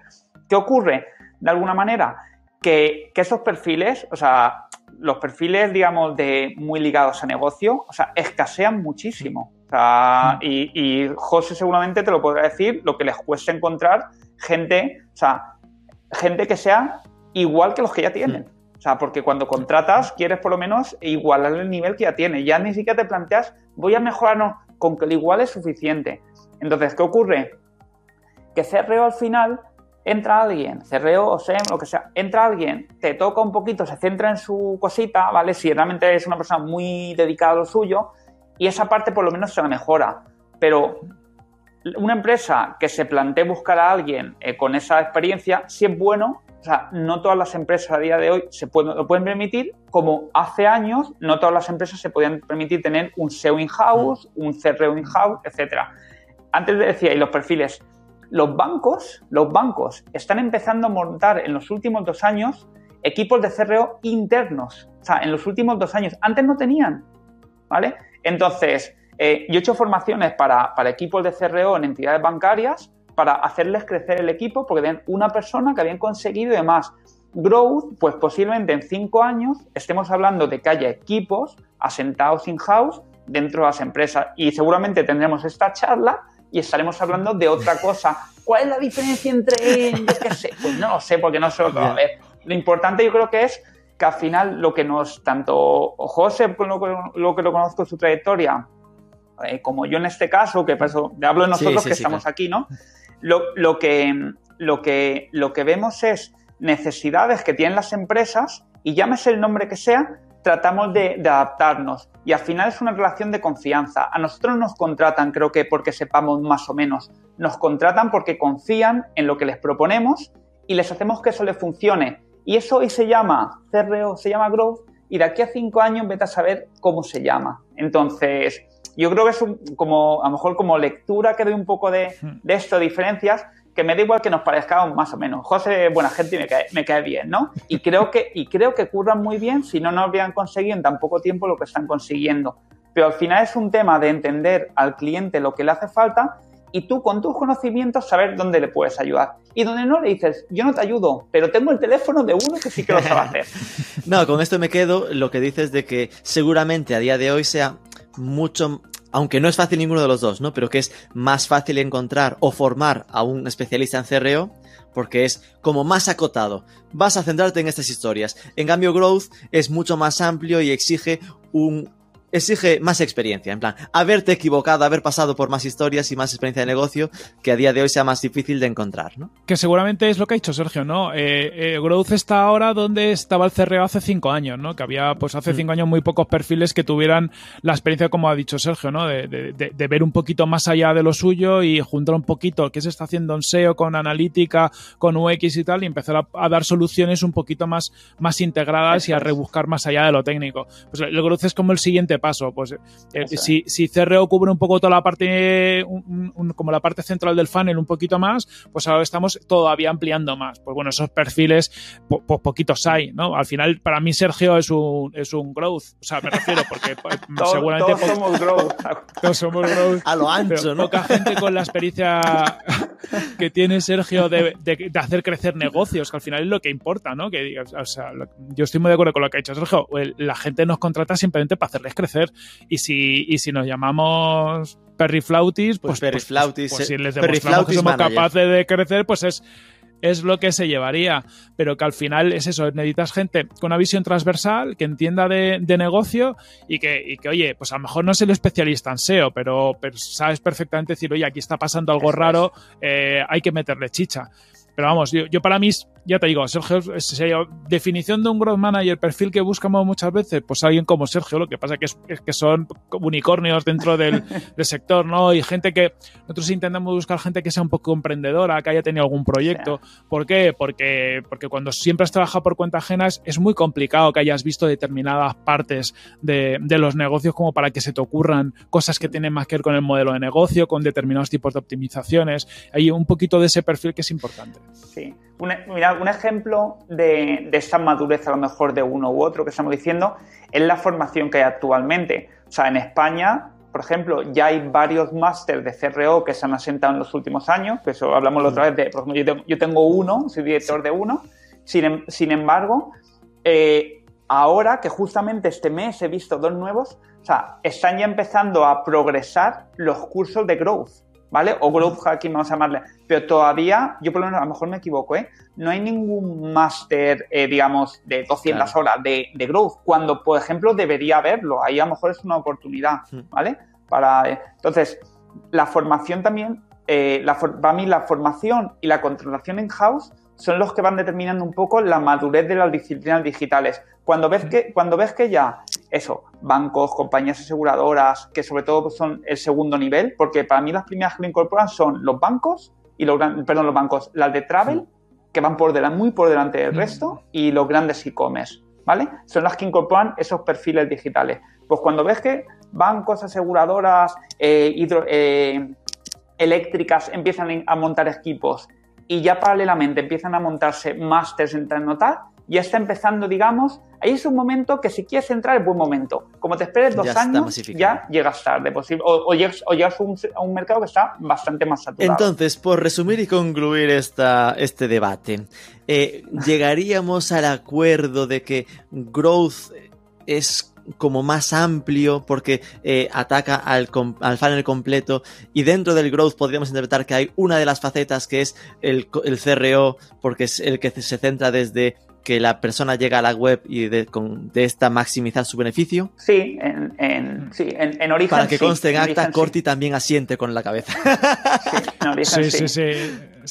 ¿qué ocurre? De alguna manera, que, esos perfiles, o sea, los perfiles, digamos, de muy ligados a negocio, o sea, escasean muchísimo. O sea, y, y José seguramente te lo podrá decir, lo que les cuesta encontrar gente, o sea, gente que sea igual que los que ya tienen. O sea, porque cuando contratas quieres por lo menos igualar el nivel que ya tiene. Ya ni siquiera te planteas, voy a mejorarnos con que el igual es suficiente. Entonces, ¿qué ocurre? Que CRO al final entra alguien, cerreo o SEM, lo que sea, entra alguien, te toca un poquito, se centra en su cosita, ¿vale? Si realmente es una persona muy dedicada a lo suyo, y esa parte por lo menos se la mejora. Pero una empresa que se plantee buscar a alguien eh, con esa experiencia, si es bueno, o sea, no todas las empresas a día de hoy se pueden, lo pueden permitir, como hace años no todas las empresas se podían permitir tener un SEO in-house, un CRO in-house, etc. Antes decía, y los perfiles, los bancos, los bancos están empezando a montar en los últimos dos años equipos de CRO internos. O sea, en los últimos dos años. Antes no tenían. ¿Vale? Entonces, eh, yo he hecho formaciones para, para, equipos de CRO en entidades bancarias para hacerles crecer el equipo porque tenían una persona que habían conseguido y demás. Growth, pues posiblemente en cinco años estemos hablando de que haya equipos asentados in-house dentro de las empresas y seguramente tendremos esta charla y estaremos hablando de otra cosa. ¿Cuál es la diferencia entre, qué sé? Pues no lo sé porque no sé lo que va a ver. Lo importante yo creo que es que al final lo que nos, tanto José, con lo, lo que lo conozco su trayectoria, eh, como yo en este caso, que por eso hablo de nosotros que estamos aquí, ¿no? Lo, lo, que, lo, que, lo que vemos es necesidades que tienen las empresas y llámese el nombre que sea, tratamos de, de, adaptarnos. Y al final es una relación de confianza. A nosotros nos contratan, creo que porque sepamos más o menos. Nos contratan porque confían en lo que les proponemos y les hacemos que eso les funcione. Y eso hoy se llama CRO, se llama Growth, y de aquí a cinco años vete a saber cómo se llama. Entonces, yo creo que es un, como, a lo mejor como lectura que doy un poco de, de esto, diferencias, que me da igual que nos parezcamos más o menos. José es buena gente y me cae, bien, ¿no? Y creo que, y creo que curran muy bien si no, no habrían conseguido en tan poco tiempo lo que están consiguiendo. Pero al final es un tema de entender al cliente lo que le hace falta y tú con tus conocimientos saber dónde le puedes ayudar. Y donde no le dices, yo no te ayudo, pero tengo el teléfono de uno que sí que lo sabe hacer. no, con esto me quedo lo que dices de que seguramente a día de hoy sea mucho aunque no es fácil ninguno de los dos, ¿no? Pero que es más fácil encontrar o formar a un especialista en CRO porque es como más acotado. Vas a centrarte en estas historias. En cambio, Growth es mucho más amplio y exige un exige más experiencia, en plan, haberte equivocado, haber pasado por más historias y más experiencia de negocio que a día de hoy sea más difícil de encontrar, ¿no? Que seguramente es lo que ha dicho Sergio, ¿no? Eh, eh, Growth está ahora donde estaba el CRO hace cinco años, ¿no? Que había, pues hace cinco años muy pocos perfiles que tuvieran la experiencia, como ha dicho Sergio, ¿no? De, de, de, de, ver un poquito más allá de lo suyo y juntar un poquito qué se está haciendo en SEO, con analítica, con UX y tal, y empezar a, a dar soluciones un poquito más, más integradas y a rebuscar más allá de lo técnico. Pues el Growth es como el siguiente paso. Pues eh, si, si CRO cubre un poco toda la parte, un, un, como la parte central del funnel un poquito más, pues ahora estamos todavía ampliando más. Pues bueno, esos perfiles, po, po, poquitos hay, ¿no? Al final, para mí Sergio es un, es un growth. O sea, me refiero porque pues, todos, seguramente... Todos somos growth. todos somos growth. A lo ancho, ¿no? Poca gente con la experiencia que tiene Sergio de, de, de, hacer crecer negocios, que al final es lo que importa, ¿no? Que digas, o sea, lo, yo estoy muy de acuerdo con lo que ha dicho Sergio. La gente nos contrata simplemente para hacerles crecer y si, y si nos llamamos perriflautis, pues, pues, perriflautis, pues, pues, si les demostramos que somos manager. capaces de crecer, pues es, es lo que se llevaría. Pero que al final es eso, necesitas gente con una visión transversal, que entienda de, de negocio y que, y que, oye, pues a lo mejor no es el especialista en SEO, pero, pero sabes perfectamente decir, oye, aquí está pasando algo raro, eh, hay que meterle chicha. Pero vamos, yo, yo para mí ya te digo, Sergio, Sergio, definición de un growth manager, perfil que buscamos muchas veces, pues alguien como Sergio, lo que pasa que es, es que son unicornios dentro del, del, sector, ¿no? Y gente que, nosotros intentamos buscar gente que sea un poco emprendedora, que haya tenido algún proyecto. ¿Por qué? Porque, porque cuando siempre has trabajado por cuenta ajena es, es muy complicado que hayas visto determinadas partes de, de, los negocios como para que se te ocurran cosas que tienen más que ver con el modelo de negocio, con determinados tipos de optimizaciones. Hay un poquito de ese perfil que es importante. Sí. Un, ejemplo de, esta madurez a lo mejor de uno u otro que estamos diciendo es la formación que hay actualmente. O sea, en España, por ejemplo, ya hay varios másteres de CRO que se han asentado en los últimos años, que eso hablamos la otra vez de, por ejemplo, yo tengo, uno, soy director de uno, sin, sin embargo, eh, ahora que justamente este mes he visto dos nuevos, o sea, están ya empezando a progresar los cursos de growth. ¿Vale? O growth hacking, vamos a llamarle. Pero todavía, yo por lo menos a lo mejor me equivoco, ¿eh? No hay ningún máster, eh, digamos, de 200 claro. horas de, de, growth, cuando, por ejemplo, debería haberlo. Ahí a lo mejor es una oportunidad, ¿vale? Para, eh, entonces, la formación también, eh, la, para mí la formación y la contratación in-house son los que van determinando un poco la madurez de las disciplinas digitales. Cuando ves que, cuando ves que ya, eso, bancos, compañías aseguradoras, que sobre todo son el segundo nivel, porque para mí las primeras que lo incorporan son los bancos y los perdón, los bancos, las de travel, que van por delante, muy por delante del resto, y los grandes e-commerce, ¿vale? Son las que incorporan esos perfiles digitales. Pues cuando ves que bancos, aseguradoras, eh, hidro, eh, eléctricas empiezan a montar equipos y ya paralelamente empiezan a montarse másters en tal, ya está empezando, digamos, ahí es un momento que si quieres entrar es buen momento. Como te esperes dos años, ya llegas tarde, posible, o, llegas, a un, mercado que está bastante más saturado. Entonces, por resumir y concluir esta, este debate, eh, llegaríamos al acuerdo de que growth es como más amplio porque eh, ataca al, al funnel completo y dentro del growth podríamos interpretar que hay una de las facetas que es el, el CRO porque es el que se centra desde que la persona llega a la web y de, con, de esta maximizar su beneficio? Sí, en, en, sí, en, en origen. Para que conste en acta, Corti también asiente con la cabeza. Sí, sí, sí, sí,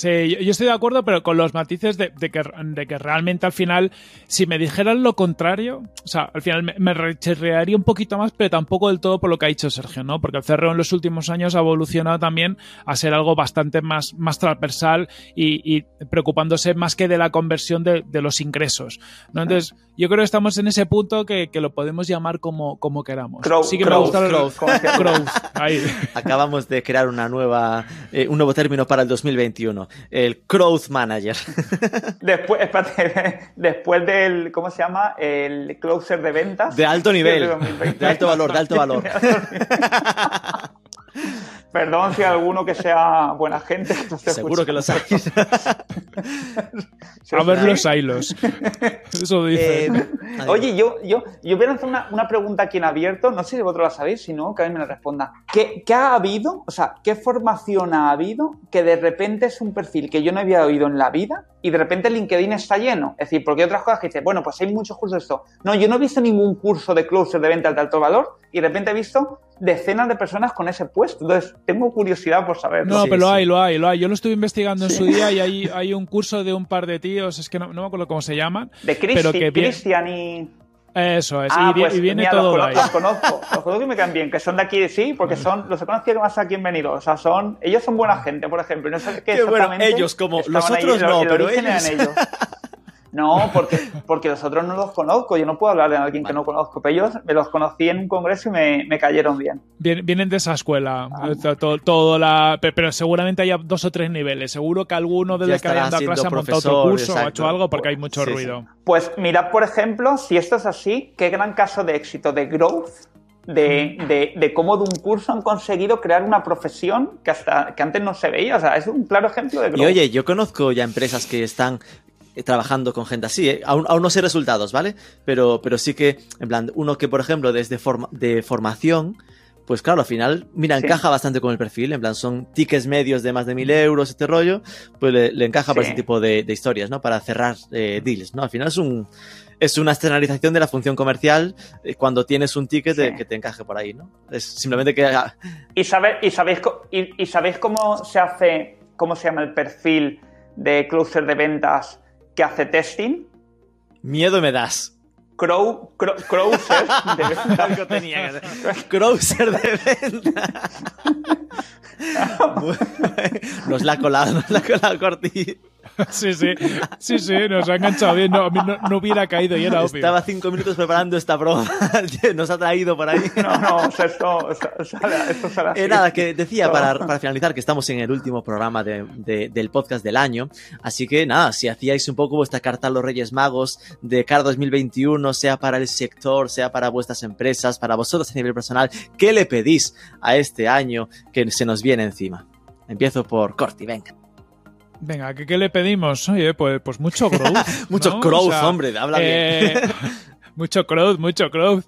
yo estoy de acuerdo, pero con los matices de, que, de, que, realmente al final, si me dijeran lo contrario, o sea, al final me, me un poquito más, pero tampoco del todo por lo que ha dicho Sergio, ¿no? Porque el CRO en los últimos años ha evolucionado también a ser algo bastante más, más transversal y, y preocupándose más que de la conversión de, de los ingresos ¿no? Entonces, yo creo que estamos en ese punto que, lo podemos llamar como, como queramos. sí que me gusta Acabamos de crear una nueva, eh, un nuevo término para el 2021, el Growth Manager. Después, después del, ¿cómo se llama? El closer de ventas. De alto nivel, de alto valor, de alto valor. Perdón si alguno que sea buena gente. Seguro que los hay. a ver los hilos. Eso dice. Eh, oye, yo, yo, yo voy a hacer una, una, pregunta aquí en abierto. No sé si vosotros la sabéis, si no, que a mí me la responda. ¿Qué, ¿Qué, ha habido? O sea, ¿qué formación ha habido que de repente es un perfil que yo no había oído en la vida y de repente LinkedIn está lleno? Es decir, porque hay otras cosas que dices, bueno, pues hay muchos cursos de esto. No, yo no he visto ningún curso de closer de ventas de alto valor y de repente he visto decenas de personas con ese puesto. Entonces, tengo curiosidad por saber. No, pero lo hay, lo hay, lo hay. Yo lo estuve investigando en su día y hay, hay un curso de un par de tíos, es que no, no me acuerdo cómo se llaman. De Cristian y... Eso es, ah, y, pues, viene todo los, Los conozco, los conozco que me caen bien, que son de aquí, sí, porque son, los he conocido más aquí en Venido. O sea, son, ellos son buena gente, por ejemplo. No sé qué, qué bueno, ellos como, los otros no, pero ellos. No, porque, porque los otros no los conozco. Yo no puedo hablar de alguien que no conozco. Pero ellos me los conocí en un congreso y me, me cayeron bien. Vienen de esa escuela. Ah. Todo, la, pero seguramente hay dos o tres niveles. Seguro que alguno desde que hayan dado clase ha montado otro curso o ha hecho algo porque hay mucho ruido. Pues mirad, por ejemplo, si esto es así, qué gran caso de éxito de growth de, de, de, cómo de un curso han conseguido crear una profesión que hasta que antes no se veía. O sea, es un claro ejemplo de growth. Y oye, yo conozco ya empresas que están eh, trabajando con gente así. ¿eh? Aún, no sé resultados, ¿vale? Pero, pero sí que, en plan, uno que, por ejemplo, desde forma, de formación, pues claro, al final, mira, encaja bastante con el perfil. En plan, son tickets medios de más de mil euros, este rollo, pues le, encaja para ese tipo de, historias, ¿no? Para cerrar eh, deals, ¿no? Al final es un. Es una externalización de la función comercial cuando tienes un ticket que te encaje por ahí, ¿no? Es simplemente que. ¿Y, sabe, y, sabéis, y, y sabéis cómo se hace, cómo se llama el perfil de closer de ventas que hace testing. Miedo me das. Crow, crow, Crowser de venta. Algo tenía Crowser de venta. nos la ha colado, nos la ha colado Corti. Sí, sí, sí, sí, nos ha enganchado bien. No, a mí no, hubiera caído y era obvio. Estaba cinco minutos preparando esta broma. Nos ha traído por ahí. No, no, o sea, esto, esto será eh, nada, que decía para, para, finalizar que estamos en el último programa de, de, del podcast del año. Así que nada, si hacíais un poco vuestra carta a los Reyes Magos de cara 2021, sea para el sector, sea para vuestras empresas, para vosotros a nivel personal, ¿qué le pedís a este año que se nos viene encima? Empiezo por Corti, venga. Venga, ¿qué, le pedimos? Oye, pues, pues mucho growth. mucho growth, hombre, habla bien. Eh, mucho growth, mucho growth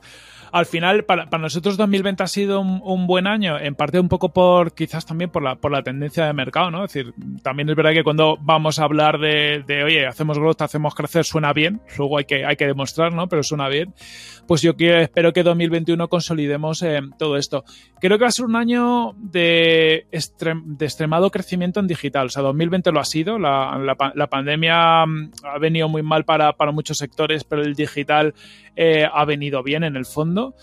al final, para, nosotros 2020 ha sido un, buen año, en parte un poco por, quizás también por la, tendencia de mercado, ¿no? Es decir, también es verdad que cuando vamos a hablar de, oye, hacemos growth, hacemos crecer, suena bien, luego hay que, hay que demostrar, ¿no? Pero suena bien. Pues yo espero que 2021 consolidemos eh, todo esto. Creo que va a ser un año de, de extremado crecimiento en digital. O sea, 2020 lo ha sido. La, la, pandemia mm, ha venido muy mal para, para muchos sectores, pero el digital eh, ha venido bien en el fondo.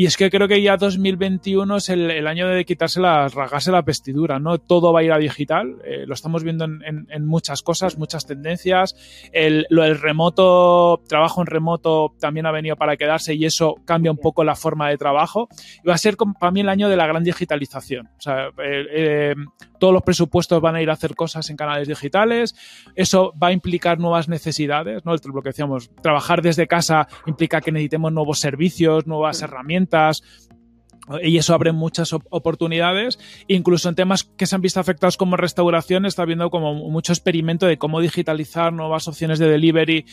Y es que creo que ya 2021 es el, año de quitarse las, rasgarse la vestidura, ¿no? Todo va a ir a digital, eh, lo estamos viendo en, muchas cosas, muchas tendencias. El, lo del remoto, trabajo en remoto también ha venido para quedarse y eso cambia un poco la forma de trabajo. Y va a ser para mí el año de la gran digitalización. O sea, eh, eh, todos los presupuestos van a ir a hacer cosas en canales digitales, eso va a implicar nuevas necesidades, ¿no? Lo que decíamos, trabajar desde casa implica que necesitemos nuevos servicios, nuevas herramientas, y eso abre muchas oportunidades. Incluso en temas que se han visto afectados como restauración, está habiendo como mucho experimento de cómo digitalizar nuevas opciones de delivery.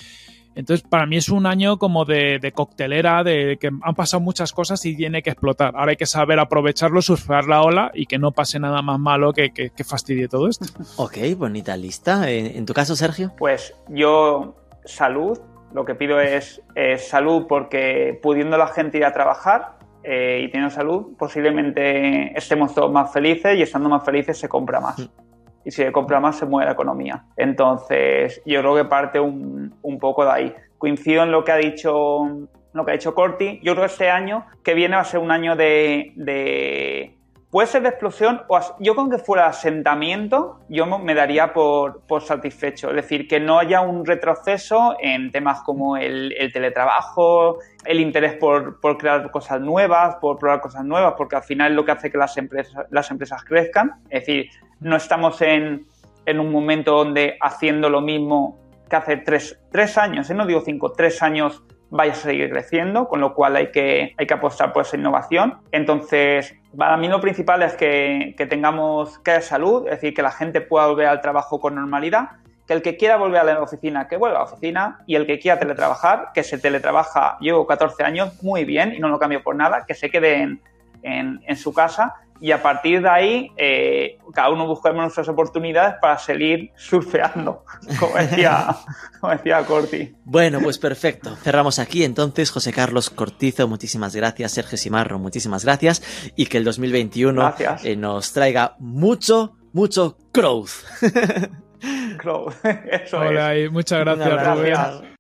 Entonces, para mí es un año como de, coctelera, de que han pasado muchas cosas y tiene que explotar. Ahora hay que saber aprovecharlo, surfear la ola y que no pase nada más malo que, que, fastidie todo esto. Ok, bonita lista. ¿En, tu caso, Sergio? Pues yo, salud. Lo que pido es, salud porque pudiendo la gente ir a trabajar, eh, y teniendo salud, posiblemente estemos todos más felices y estando más felices se compra más. Mm y si se compra más se mueve la economía. Entonces, yo creo que parte un, un poco de ahí. Coincido en lo que ha dicho lo que ha dicho Corti. Yo creo que este año que viene va a ser un año de, de puede ser de explosión o yo con que fuera asentamiento yo me daría por, por, satisfecho. Es decir, que no haya un retroceso en temas como el, el teletrabajo, el interés por, por, crear cosas nuevas, por probar cosas nuevas, porque al final es lo que hace que las empresas, las empresas crezcan. Es decir, no estamos en, en un momento donde haciendo lo mismo que hace tres, tres años, ¿eh? no digo cinco, tres años vaya a seguir creciendo, con lo cual hay que, hay que apostar por esa innovación. Entonces, para mí lo principal es que, que tengamos que haya salud, es decir, que la gente pueda volver al trabajo con normalidad, que el que quiera volver a la oficina, que vuelva a la oficina, y el que quiera teletrabajar, que se teletrabaja, llevo 14 años muy bien y no lo cambio por nada, que se quede en, en, en su casa y a partir de ahí eh, cada uno buscamos nuestras oportunidades para seguir surfeando, como decía, como decía Corti. Bueno, pues perfecto. Cerramos aquí entonces. José Carlos Cortizo, muchísimas gracias. Sergio Simarro, muchísimas gracias. Y que el 2021 eh, nos traiga mucho, mucho growth. growth, eso Hola, es. Y muchas gracias, gracias.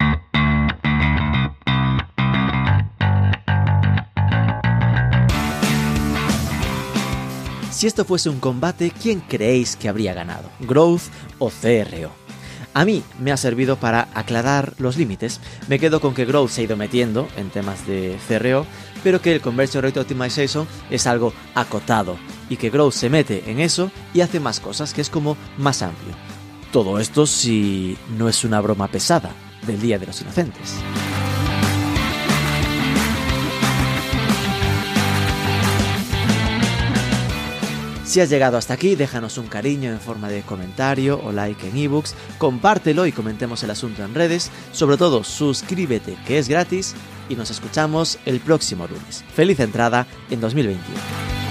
Si esto fuese un combate, ¿quién creéis que habría ganado? ¿Growth o CRO? A mí me ha servido para aclarar los límites. Me quedo con que Growth se ha ido metiendo en temas de CRO, pero que el Conversion Rate Optimization es algo acotado y que Growth se mete en eso y hace más cosas, que es como más amplio. Todo esto si no es una broma pesada del Día de los Inocentes. Si has llegado hasta aquí, déjanos un cariño en forma de comentario o like en ebooks, compártelo y comentemos el asunto en redes, sobre todo suscríbete que es gratis y nos escuchamos el próximo lunes. Feliz entrada en 2021.